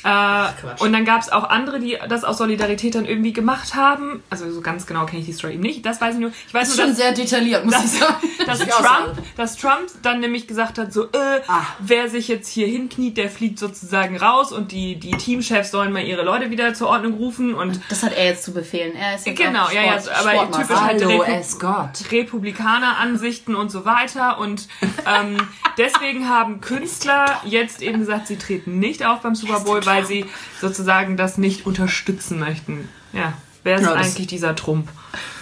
S3: Äh, und dann gab es auch andere, die das aus Solidarität dann irgendwie gemacht haben. Also so ganz genau kenne ich die Story eben nicht. Das weiß ich nur. Ich weiß
S2: Das ist
S3: nur,
S2: schon
S3: dass,
S2: sehr detailliert, muss ich sagen. [laughs]
S3: dass,
S1: auch
S3: Trump, dass Trump dann nämlich gesagt hat, so, äh,
S1: Ah.
S3: wer sich jetzt hier hinkniet, der fliegt sozusagen raus und die, die Teamchefs sollen mal ihre Leute wieder zur Ordnung rufen und
S2: Das hat er jetzt zu befehlen. Er ist jetzt
S3: Genau,
S2: auch
S3: ja, ja,
S2: Sport,
S3: aber
S2: Sportmaster.
S3: typisch halt
S1: Hallo,
S3: Repu-. Republikaner-Ansichten und so weiter. Und ähm, [laughs] deswegen haben Künstler jetzt eben gesagt, sie treten nicht auf beim Super Bowl, weil sie sozusagen das nicht unterstützen möchten. Ja, wer ist
S1: Ja,
S3: eigentlich dieser Trump?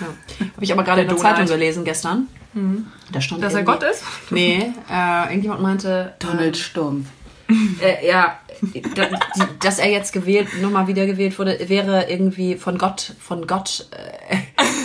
S1: Habe ich aber gerade in der
S3: Donald.
S1: Zeitung gelesen gestern. Da stand
S3: Dass er Gott ist?
S1: Nee, äh, irgendjemand meinte, [laughs]
S2: Donald Stumpf.
S1: äh, ja, da, die, dass er jetzt gewählt, nochmal wieder gewählt wurde, wäre irgendwie von Gott, von Gott, äh,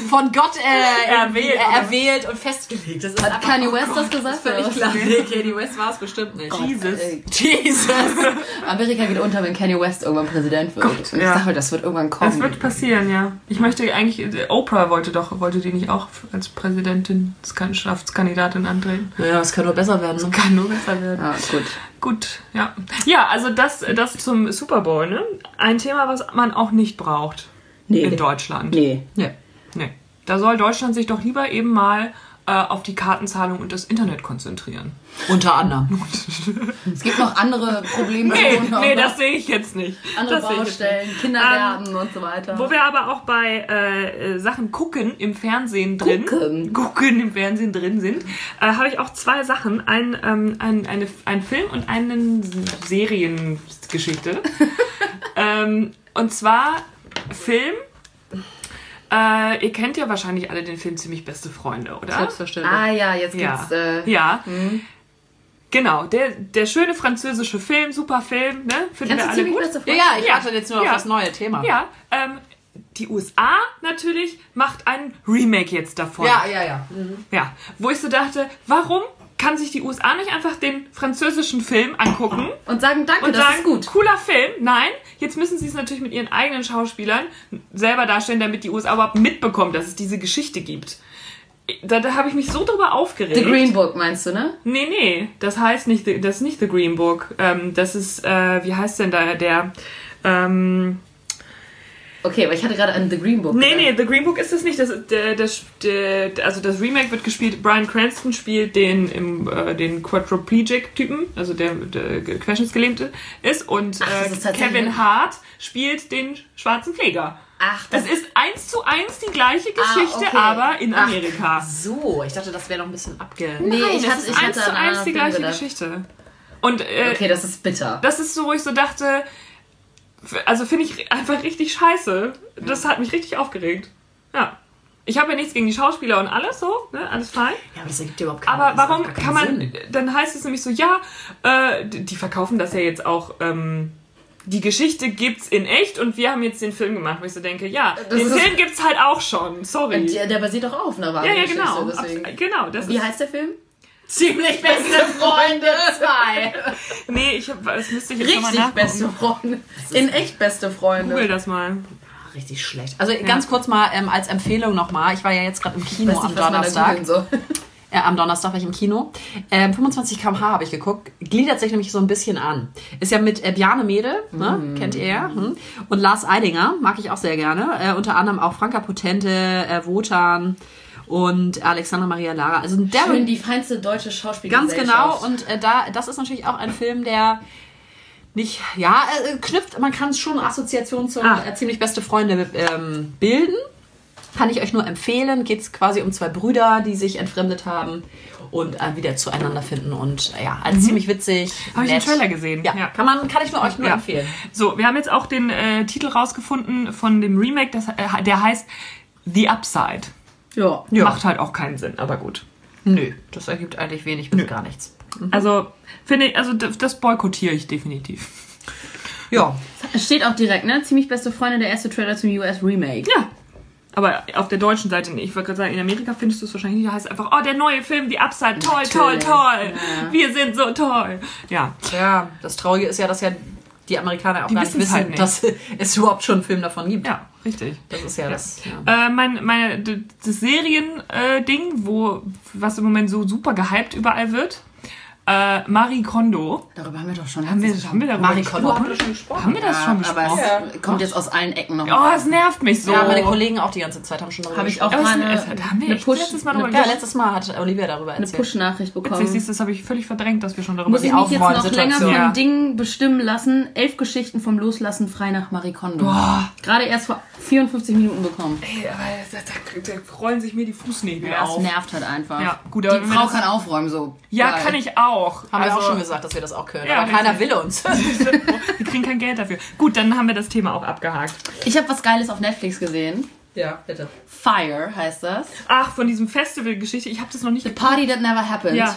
S1: von Gott äh, [laughs]
S3: Erwählt,
S1: äh, erwählt und festgelegt. Das ist
S2: Hat
S1: einfach-
S2: Kanye
S1: oh
S2: West
S1: Gott,
S2: das gesagt?
S1: Völlig
S2: oder
S1: klar. Nee, Kanye West war es bestimmt nicht.
S3: Jesus.
S2: Ey,
S1: Jesus. [laughs]
S2: Amerika geht unter, wenn Kanye West irgendwann Präsident wird.
S3: Gott,
S2: Und ich
S3: ja.
S2: sag mal, das wird irgendwann kommen.
S3: Das wird passieren, ja. Ich möchte eigentlich, Oprah wollte doch, wollte die nicht auch als Präsidentschaftskandidatin antreten?
S1: Ja, es kann nur besser werden. Ne?
S3: Kann nur besser werden.
S2: ja, gut.
S3: Gut, ja. Ja, also das, das zum Super Bowl, ne? Ein Thema, was man auch nicht braucht
S2: Nee.
S3: in Deutschland.
S2: Nee.
S1: Ja.
S3: Nee. Da soll Deutschland sich doch lieber eben mal äh, auf die Kartenzahlung und das Internet konzentrieren.
S1: Unter anderem. [laughs]
S2: Es gibt noch andere Probleme.
S3: Nee, nee,
S2: ne?
S3: das sehe ich jetzt nicht.
S2: andere
S3: das
S2: Baustellen, Kindergärten und so weiter.
S3: Wo wir aber auch bei äh, äh, Sachen gucken im Fernsehen drin,
S2: Gucken?
S3: gucken im Fernsehen drin sind, äh, habe ich auch zwei Sachen. Ein, ähm, ein, eine, ein Film und eine Seriengeschichte. [laughs] ähm, und zwar Film. Äh, ihr kennt ja wahrscheinlich alle den Film Ziemlich Beste Freunde, oder?
S1: Selbstverständlich.
S2: ah ja, jetzt
S3: Ja.
S2: gibt's. Äh,
S3: ja. Genau, der, der schöne französische Film, super Film, ne? Finden
S2: Kennst
S3: wir
S2: du
S3: alle
S2: ziemlich
S3: gut.
S2: beste
S1: Ja,
S2: Freunde?
S1: ja, ich
S3: Ja.
S1: warte jetzt nur
S3: Ja.
S1: auf das neue Thema.
S3: Ja, ähm, die USA natürlich macht ein Remake jetzt davon.
S1: ja, ja. ja.
S3: Ja, wo ich so dachte, warum kann sich die USA nicht einfach den französischen Film angucken
S2: Und sagen, danke,
S3: und
S2: das
S3: sagen,
S2: ist gut.
S3: cooler Film? Nein, jetzt müssen sie es natürlich mit ihren eigenen Schauspielern selber darstellen, damit die USA überhaupt mitbekommt, dass es diese Geschichte gibt. Da, da habe ich mich so drüber aufgeregt.
S2: The Green Book meinst du, ne?
S3: Nee, nee, das heißt nicht, the- das ist nicht The Green Book. Ähm, das ist, äh, wie heißt denn da der? Ähm,
S2: Okay, aber ich hatte gerade an The Green Book.
S3: Nee,
S2: gedacht.
S3: nee, The Green Book ist das nicht. Das, der, das, der, also das Remake wird gespielt. Brian Cranston spielt den, im, äh, den Quadriplegic-Typen, also der, der Querschnittsgelähmte ist. Und
S2: Ach, das
S3: äh,
S2: ist
S3: Kevin Hart spielt den schwarzen Pfleger.
S2: Ach,
S3: Das
S2: das,
S3: ist eins zu eins die gleiche
S2: Ah,
S3: Geschichte,
S2: okay.
S3: aber in
S2: Ach,
S3: Amerika.
S1: So, ich dachte, das wäre noch ein bisschen abge...
S2: Nee,
S3: Nein,
S2: ich
S3: das
S2: hatte,
S3: ist
S2: ich
S3: eins
S2: hatte
S3: zu
S2: an einen
S3: eins die gleiche
S2: gedacht.
S3: Geschichte. Und äh,
S2: Okay, das ist bitter.
S3: das ist so, wo ich so dachte, also finde ich einfach richtig scheiße. Das hat mich richtig aufgeregt. Ja. Ich habe ja nichts gegen die Schauspieler und alles so, ne? Alles fein.
S1: Ja, aber das ergibt ja überhaupt keinen
S3: Aber warum
S1: gar
S3: kann
S1: keinen
S3: man,
S1: Sinn.
S3: dann heißt es nämlich so, ja, äh, die verkaufen das ja jetzt auch, ähm, die Geschichte gibt's in echt und wir haben jetzt den Film gemacht, wo ich so denke, ja,
S2: Das
S3: den Film gibt's halt auch schon, sorry.
S2: Der, der basiert doch auf einer wahren
S3: ja, ja,
S2: Geschichte,
S3: genau.
S2: Deswegen.
S3: Abs- Genau, das
S2: Wie heißt der Film?
S1: Ziemlich beste Freunde 2.
S3: nee, ich hab, das müsste ich jetzt
S2: Richtig
S3: nachgucken.
S2: beste Freunde. In echt beste Freunde.
S3: Google das mal.
S1: Richtig schlecht. Also ganz kurz mal ähm, als Empfehlung nochmal. Ich war ja jetzt gerade im Kino am
S2: nicht, da
S1: Donnerstag. [laughs] Ja, am Donnerstag war ich im Kino. Ähm, 25 km/h habe ich geguckt. Gliedert sich nämlich so ein bisschen an. Ist ja mit äh, Bjarne Mädel, ne? kennt ihr ja. Hm? Und Lars Eidinger, mag ich auch sehr gerne. Äh, unter anderem auch Franka Potente, äh, Wotan und Alexandra Maria Lara. Also der
S2: Schön die feinste deutsche
S1: Ganz genau. Und äh, da, das ist natürlich auch ein Film, der nicht, ja, äh, knüpft, man kann schon Assoziationen zu
S3: Ah.
S1: äh, ziemlich beste Freunde ähm, bilden. Kann ich euch nur empfehlen. Geht es quasi um zwei Brüder, die sich entfremdet haben und äh, wieder zueinander finden. Und äh, ja, also ziemlich witzig.
S3: Mhm. Habe ich den. Trailer gesehen.
S1: Ja, Kann, man, kann ich nur euch nur
S3: Ja.
S1: empfehlen.
S3: So, wir haben jetzt auch den äh, Titel rausgefunden von dem Remake, das, äh, der heißt The Upside.
S2: Ja.
S1: Ja.
S3: Macht halt auch keinen Sinn, aber gut.
S1: Nö, das ergibt eigentlich wenig bis gar nichts.
S3: Also, finde ich, also das, boykottiere ich definitiv.
S1: Ja,
S2: Es steht auch direkt, ne? Ziemlich beste Freunde, der erste Trailer zum US Remake.
S3: Ja. Aber auf der deutschen Seite nicht. Ich wollte gerade sagen, in Amerika findest du es wahrscheinlich nicht. Da heißt es einfach, oh, der neue Film, The Upside, toll, toll,
S2: Natürlich.
S3: toll. Wir sind so toll. Ja.
S1: ja, das Traurige ist ja, dass ja die Amerikaner auch
S3: Die
S1: gar nicht wissen,
S3: halt nicht.
S1: dass [laughs] es überhaupt schon einen Film davon gibt.
S3: Ja, richtig.
S1: Das ist ja, das. Ja.
S3: Äh, mein, meine, d- das Serien-Ding, wo, was im Moment so super gehypt überall wird, Äh, Marie Kondo.
S2: Darüber haben wir doch schon.
S3: Haben wir, haben wir darüber
S1: Marie
S3: gesprochen?
S1: Kondo haben wir schon gesprochen.
S3: Haben wir das schon
S2: aber
S3: besprochen?
S2: es kommt jetzt aus allen Ecken noch.
S3: Oh, es nervt mich so.
S1: Ja, meine Kollegen auch die ganze Zeit haben schon darüber
S2: Habe ich auch
S3: Aber
S2: mal
S3: es-
S2: eine,
S3: haben wir
S2: eine Push,
S3: letztes Mal
S2: eine,
S3: drüber
S1: Ja,
S3: gesprochen?
S1: letztes Mal hat Olivia darüber
S2: eine
S1: erzählt.
S2: Push-Nachricht
S3: Witzig,
S2: bekommen.
S3: siehst du, das habe ich völlig verdrängt, dass wir schon darüber
S2: Muss ich mich jetzt noch länger vom
S3: Ja.
S2: Ding bestimmen lassen? Elf Geschichten vom Loslassen frei nach Marie Kondo. Gerade erst vor 54 Minuten bekommen.
S3: Ey, aber da, da, da rollen sich mir die Fußnägel
S2: Das
S3: auf.
S2: nervt halt einfach.
S3: Ja, gut, aber
S2: Die Frau
S3: das-
S2: kann aufräumen, so.
S3: Ja, kann ich auch.
S1: Haben wir
S3: Also,
S1: auch schon gesagt, dass wir das auch können.
S3: Ja,
S1: aber keiner will uns. [laughs]
S3: Wir kriegen kein Geld dafür. Gut, dann haben wir das Thema auch abgehakt.
S2: Ich habe was Geiles auf Netflix gesehen.
S1: ja, bitte.
S2: Fire heißt das.
S3: Ach, von diesem Festival-Geschichte, ich habe das noch nicht
S2: The Party That Never Happened.
S3: Ja.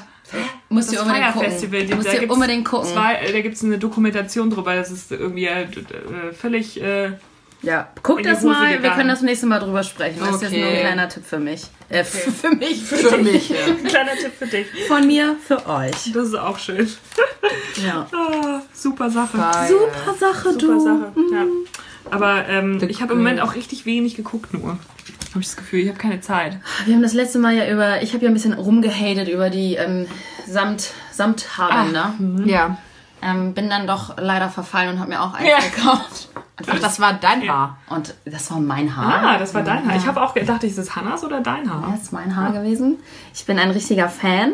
S2: Musst
S3: Das
S2: ihr unbedingt
S3: Fire
S2: gucken.
S3: Festival,
S2: Musst
S3: da
S2: ihr unbedingt gucken.
S3: Zwei, äh, da gibt es eine Dokumentation drüber, das ist irgendwie äh, äh, völlig. Äh,
S2: Ja,
S3: die
S2: das mal. Wir
S3: gegangen.
S2: können das nächste Mal drüber sprechen. Das ist jetzt
S1: Okay.
S2: nur ein kleiner Tipp für mich. Äh, [laughs] Für mich.
S1: Für mich. Ja. [laughs]
S3: ein kleiner Tipp für dich.
S2: Von mir für euch.
S3: Das ist auch schön. [laughs]
S2: Ja.
S3: Ah, super Sache.
S2: Super Sache,
S3: Super
S2: du.
S3: Sache. Ja. Aber ähm, ich habe im Moment auch richtig wenig geguckt nur. Habe ich das Gefühl, ich habe keine Zeit.
S2: Wir haben das letzte Mal ja über, ich habe ja ein bisschen rumgehatet über die ähm, Samt, Samthaarbänder.
S1: ja.
S2: Ähm, bin dann doch leider verfallen und habe mir auch eins
S3: Ja.
S2: gekauft.
S1: Ach, das war dein Haar.
S2: Und das war mein Haar.
S3: Ah, das war dein Haar. Ich habe auch gedacht, ist das Hannas oder dein Haar?
S2: Das ist mein Haar gewesen. Ich bin ein richtiger Fan.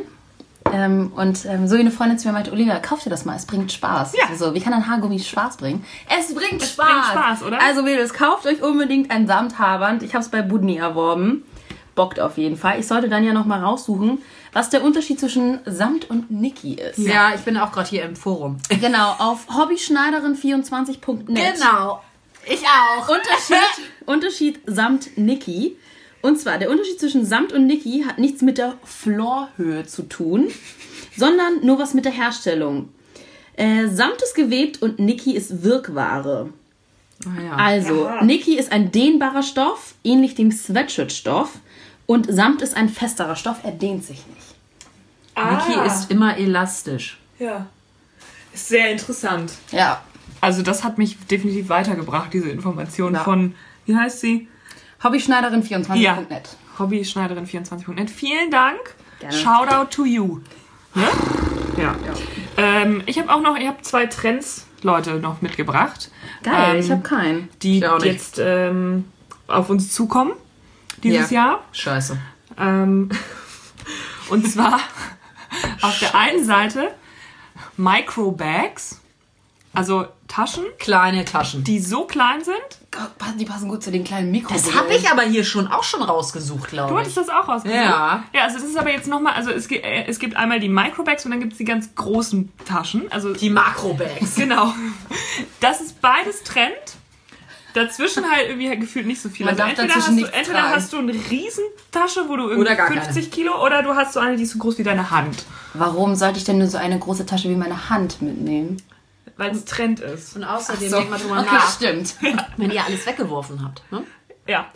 S2: Ähm, und ähm, so wie eine Freundin zu mir meinte, Olivia, kauf dir das mal, es bringt Spaß.
S3: Ja.
S2: Also, wie kann ein Haargummi Spaß bringen? Es bringt Spaß.
S3: bringt Spaß, oder?
S2: Also Mädels, kauft euch unbedingt ein Samthaarband. Ich habe es bei Budni erworben. Bockt auf jeden Fall. Ich sollte dann ja noch mal raussuchen, was der Unterschied zwischen Samt und Niki ist.
S1: Ja, ich bin auch gerade hier im Forum.
S2: Genau, auf hobbyschneiderin24.net.
S1: Genau. Ich auch.
S2: Unterschied, [laughs] Unterschied Samt Niki. Und zwar, der Unterschied zwischen Samt und Niki hat nichts mit der Floorhöhe zu tun, sondern nur was mit der Herstellung. Äh, Samt ist gewebt und Niki ist Wirkware.
S1: Ah, ja.
S2: Also,
S3: Ja.
S2: Niki ist ein dehnbarer Stoff, ähnlich dem Sweatshirt-Stoff. Und Samt ist ein festerer Stoff, er dehnt sich nicht.
S1: Niki ist immer elastisch.
S3: Ja. Ist sehr interessant.
S2: Ja.
S3: Also das hat mich definitiv weitergebracht, diese Information
S2: Ja.
S3: von, wie heißt sie?
S2: Hobbyschneiderin24.net.
S3: Hobbyschneiderin24.net. Vielen Dank.
S2: Gerne.
S3: Shoutout to you. Ne? Ja. Ähm, ich habe auch noch, ich habe zwei Trends, Leute, noch mitgebracht.
S2: Geil,
S3: ähm,
S2: ich habe keinen.
S3: die jetzt ähm, auf uns zukommen dieses
S1: Ja.
S3: Jahr.
S1: Scheiße.
S3: Ähm, [laughs] und zwar [laughs] auf der einen Seite Microbags, also Taschen,
S1: Kleine Taschen.
S3: die so klein sind.
S2: Die passen gut zu den kleinen Mikro.
S1: Das habe ich aber hier schon auch schon rausgesucht,
S3: Du
S1: glaube ich.
S3: hattest das auch rausgesucht?
S1: Ja.
S3: Ja, also es ist aber jetzt nochmal, also es gibt, äh, es gibt einmal die Microbags und dann gibt es die ganz großen Taschen. Also
S1: Die Makrobags. [laughs]
S3: genau. Das ist beides Trend. Dazwischen halt irgendwie halt gefühlt nicht so viel.
S2: Man
S3: also
S2: darf
S3: entweder,
S2: dazwischen
S3: hast du, entweder
S2: tragen.
S3: hast du eine Riesentasche, wo du irgendwie
S1: Oder gar
S3: 50 Kilo, oder du hast so eine, die ist so groß wie deine Hand.
S2: Warum sollte ich denn nur so eine große Tasche wie meine Hand mitnehmen?
S3: Weil es Trend ist.
S1: Und außerdem
S2: So.
S1: denkt mal drüber
S2: Okay,
S1: nach,
S2: stimmt.
S1: wenn ihr alles weggeworfen habt. Ne?
S3: Ja.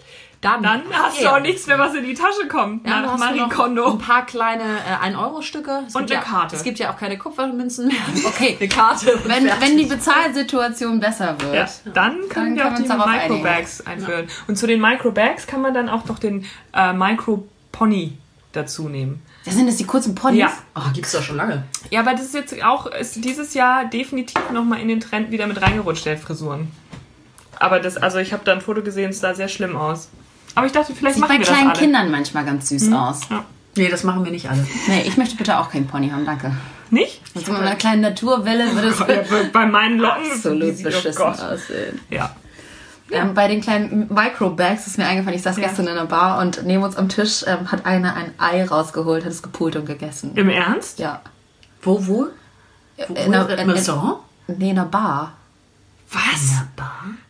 S1: Dann,
S3: Dann hast du
S1: Ja.
S3: auch nichts mehr, was in die Tasche kommt.
S1: Ja,
S3: nach
S1: dann hast du
S3: Marie Kondo.
S1: ein paar kleine äh, 1-Euro-Stücke. Es
S3: Und eine
S1: ja,
S3: Karte.
S1: Es gibt ja auch keine Kupfermünzen mehr.
S2: Okay. [laughs]
S1: Eine Karte.
S2: Wenn, wenn die Bezahlsituation besser wird.
S3: Ja, dann können
S2: Dann
S3: wir
S2: können
S3: auch
S2: wir
S3: die
S2: uns darauf
S3: Microbags einführen. Und zu den Microbags kann man dann auch noch den äh, Micro-Pony dazu nehmen.
S2: Das sind das die kurzen Ponys?
S3: Ja.
S1: Oh, gibt's doch schon lange.
S3: Ja, aber das ist jetzt auch ist dieses Jahr definitiv nochmal in den Trend wieder mit reingerutscht, der Frisuren. Aber das, also ich habe da ein Foto gesehen, es sah sehr schlimm aus. Aber ich dachte, vielleicht
S2: Sieht
S3: machen
S2: bei
S3: wir
S2: kleinen
S3: das alle.
S2: Kindern manchmal ganz süß aus.
S3: Ja.
S1: Nee, das machen wir nicht alle.
S2: Nee, ich möchte bitte auch keinen Pony haben, danke.
S3: Nicht?
S2: Mit so einer kleinen Naturwelle würde es [laughs]
S3: Ja, bei- meinen Locken.
S2: absolut
S3: die oh
S2: beschissen
S3: Gott.
S2: aussehen.
S3: Ja.
S2: Ähm, bei den kleinen Microbags ist mir eingefallen, ich saß
S3: Ja.
S2: gestern in einer Bar und neben uns am Tisch ähm, hat einer ein Ei rausgeholt, hat es gepult und gegessen.
S3: Im Ernst?
S2: Ja.
S1: Wo, wo?
S2: In,
S1: Wo?
S2: einer- in, in,
S1: Restaurant?
S2: nee, in einer Bar.
S3: Was?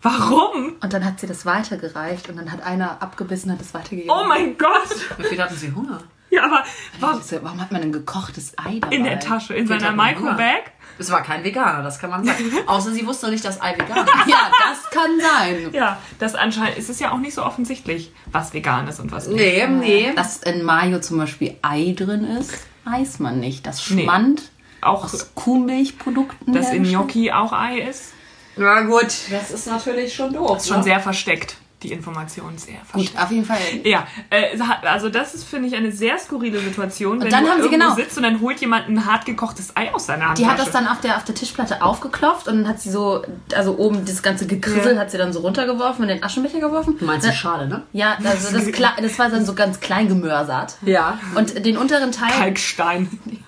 S3: Warum?
S2: Und dann hat sie das weitergereicht und dann hat einer abgebissen und hat es weitergegeben.
S3: Oh mein Gott.
S1: Wie hatten Sie Hunger?
S3: Ja, aber warum?
S2: Warum hat man ein gekochtes Ei dabei?
S3: In der Tasche, in seiner Microbag?
S1: Es war kein Veganer, das kann man sagen. [laughs] Außer sie wusste nicht, dass Ei vegan ist.
S2: Ja, das kann sein.
S3: Ja, das anscheinend ist es ja auch nicht so offensichtlich, was vegan ist und was nicht.
S1: Nee, nee.
S2: Dass in Mayo zum Beispiel Ei drin ist, weiß man nicht. Das
S3: Nee.
S2: Schmand
S3: Auch,
S2: aus Kuhmilchprodukten.
S3: dass in. Gnocchi auch Ei ist,
S1: Na gut. Das ist natürlich schon doof.
S3: ist schon sehr versteckt. die Information sehr
S2: Gut,
S3: versteckt.
S2: auf jeden Fall.
S3: Ja, äh, also das ist, finde ich, eine sehr skurrile Situation, wenn
S2: dann
S3: du
S2: haben sie
S3: irgendwo
S2: genau-
S3: sitzt und dann holt jemand ein hart gekochtes Ei aus seiner Hand.
S2: Die hat das dann auf der, auf der Tischplatte aufgeklopft und dann hat sie so, also oben das ganze Gekrissel
S3: Ja.
S2: hat sie dann so runtergeworfen und in den Aschenbecher geworfen.
S1: Du meinst die Schale, ne?
S2: Ja, also das, das war dann so ganz klein gemörsert.
S1: Ja.
S2: Und den unteren Teil,
S3: Kalkstein.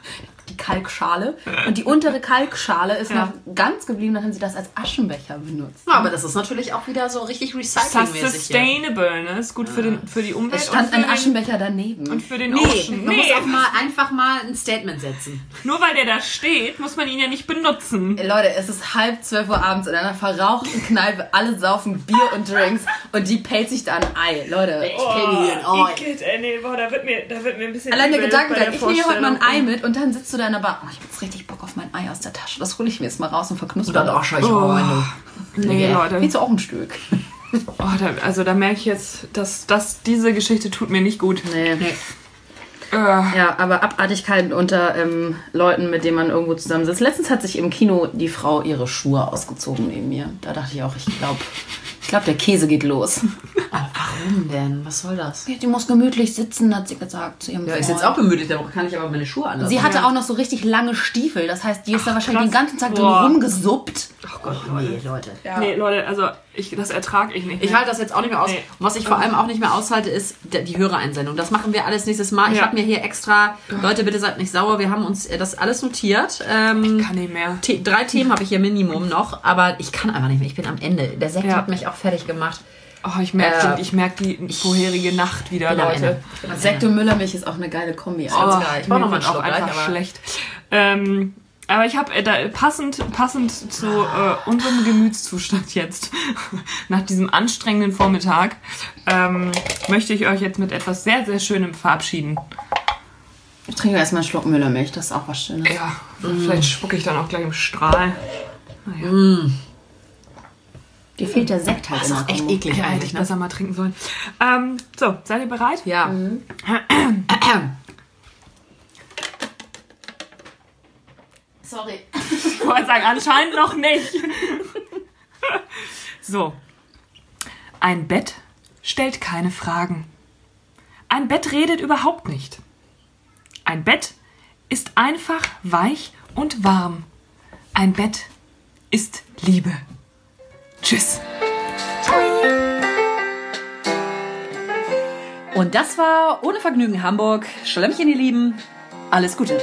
S2: Kalkschale, und die untere Kalkschale ist
S3: Ja.
S2: noch ganz geblieben, dann haben sie das als Aschenbecher benutzt.
S1: Aber das ist natürlich auch wieder so richtig
S3: Das ist
S1: recyclingmäßig.
S3: sustainable, ne? Ist gut für, den, für die Umwelt
S2: Es stand
S3: und für
S2: ein Aschenbecher daneben.
S3: und für den
S1: Nee,
S3: Ocean.
S1: man
S3: Nee,
S1: muss auch mal einfach mal ein Statement setzen.
S3: nur weil der da steht, muss man ihn ja nicht benutzen.
S2: Leute, es ist halb zwölf Uhr abends in einer verrauchten Kneipe, alle saufen Bier und Drinks und die pellt sich da ein Ei. Leute,
S1: Oh,
S3: Igitt, ey, nee, boah, da wird mir, da wird mir ein bisschen
S2: allein der Gedanke, ich nehme hier heute mal ein Ei mit und dann sitzt du da in der Bar. Oh, ich hab jetzt richtig Bock auf mein Ei aus der Tasche. Das hole ich mir jetzt mal raus und
S1: Und
S2: verknusper.
S1: dann auch schau ich oh.
S3: Nee, Leute.
S2: Willst du auch ein Stück?
S3: Oh, da, also da merke ich jetzt, dass, dass diese Geschichte tut mir nicht gut.
S2: Nee.
S1: du.
S3: Äh,
S2: Ja, aber Abartigkeiten unter ähm, Leuten, mit denen man irgendwo zusammensitzt. Letztens hat sich im Kino die Frau ihre Schuhe ausgezogen neben mir. Da dachte ich auch, ich glaube, ich glaube, der Käse geht los.
S1: Warum denn? Was soll das?
S2: Die muss gemütlich sitzen, hat sie gesagt zu ihrem
S1: Ja,
S2: Freund.
S1: ist jetzt auch gemütlich, da kann ich aber meine Schuhe anlassen.
S2: Sie hatte auch noch so richtig lange Stiefel. Das heißt, die ist da wahrscheinlich den
S3: krass.
S2: ganzen Tag drin
S3: Boah.
S2: rumgesuppt.
S1: Oh Gott, nee, Leute.
S3: Nee, Leute, also ich, das ertrage ich nicht.
S1: Ich
S3: mehr.
S1: halte das jetzt auch nicht mehr aus.
S3: Nee.
S1: Und was ich vor allem auch nicht mehr aushalte, ist die Hörereinsendung. Das machen wir alles nächstes Mal. Ich
S3: Ja.
S1: habe mir hier extra, Leute, bitte seid nicht sauer, wir haben uns äh, das alles notiert. Ähm,
S3: kann nicht mehr.
S1: The drei Themen habe ich hier Minimum noch, aber ich kann einfach nicht mehr. Ich bin am Ende. Der Sekt
S3: Ja.
S1: hat mich auch fertig gemacht.
S3: Oh, ich merke
S1: Äh,
S3: ich merk die vorherige Nacht wieder, Leute.
S1: Ich
S2: Sekt und Müllermilch ist auch eine geile Kombi.
S1: Oh, ich brauch noch mal einen
S3: Mir wird auch
S1: Schluck gleich,
S3: einfach
S1: aber-
S3: schlecht. Ähm, aber ich habe äh, da, passend, passend zu äh, unserem Gemütszustand jetzt, [laughs] nach diesem anstrengenden Vormittag, ähm, möchte ich euch jetzt mit etwas sehr, sehr Schönem verabschieden.
S2: Ich trinke erstmal einen Schluck Müllermilch. Das ist auch was Schönes.
S3: Ja, vielleicht spucke ich dann auch gleich im Strahl.
S2: Dir fehlt der Sekt halt
S1: Das ist echt eklig
S3: Ja, hätte
S1: eigentlich,
S3: ich
S1: ne?
S3: besser mal trinken sollen. Ähm, so, seid ihr bereit?
S1: Ja. [clears throat] [clears throat] [clears throat]
S2: Sorry. [laughs]
S3: Ich wollte sagen, anscheinend noch nicht. [laughs] so. Ein Bett stellt keine Fragen. Ein Bett redet überhaupt nicht. Ein Bett ist einfach weich und warm. Ein Bett ist Liebe. Tschüss.
S1: Und das war ohne Vergnügen Hamburg. Schlemmchen, ihr Lieben. Alles Gute.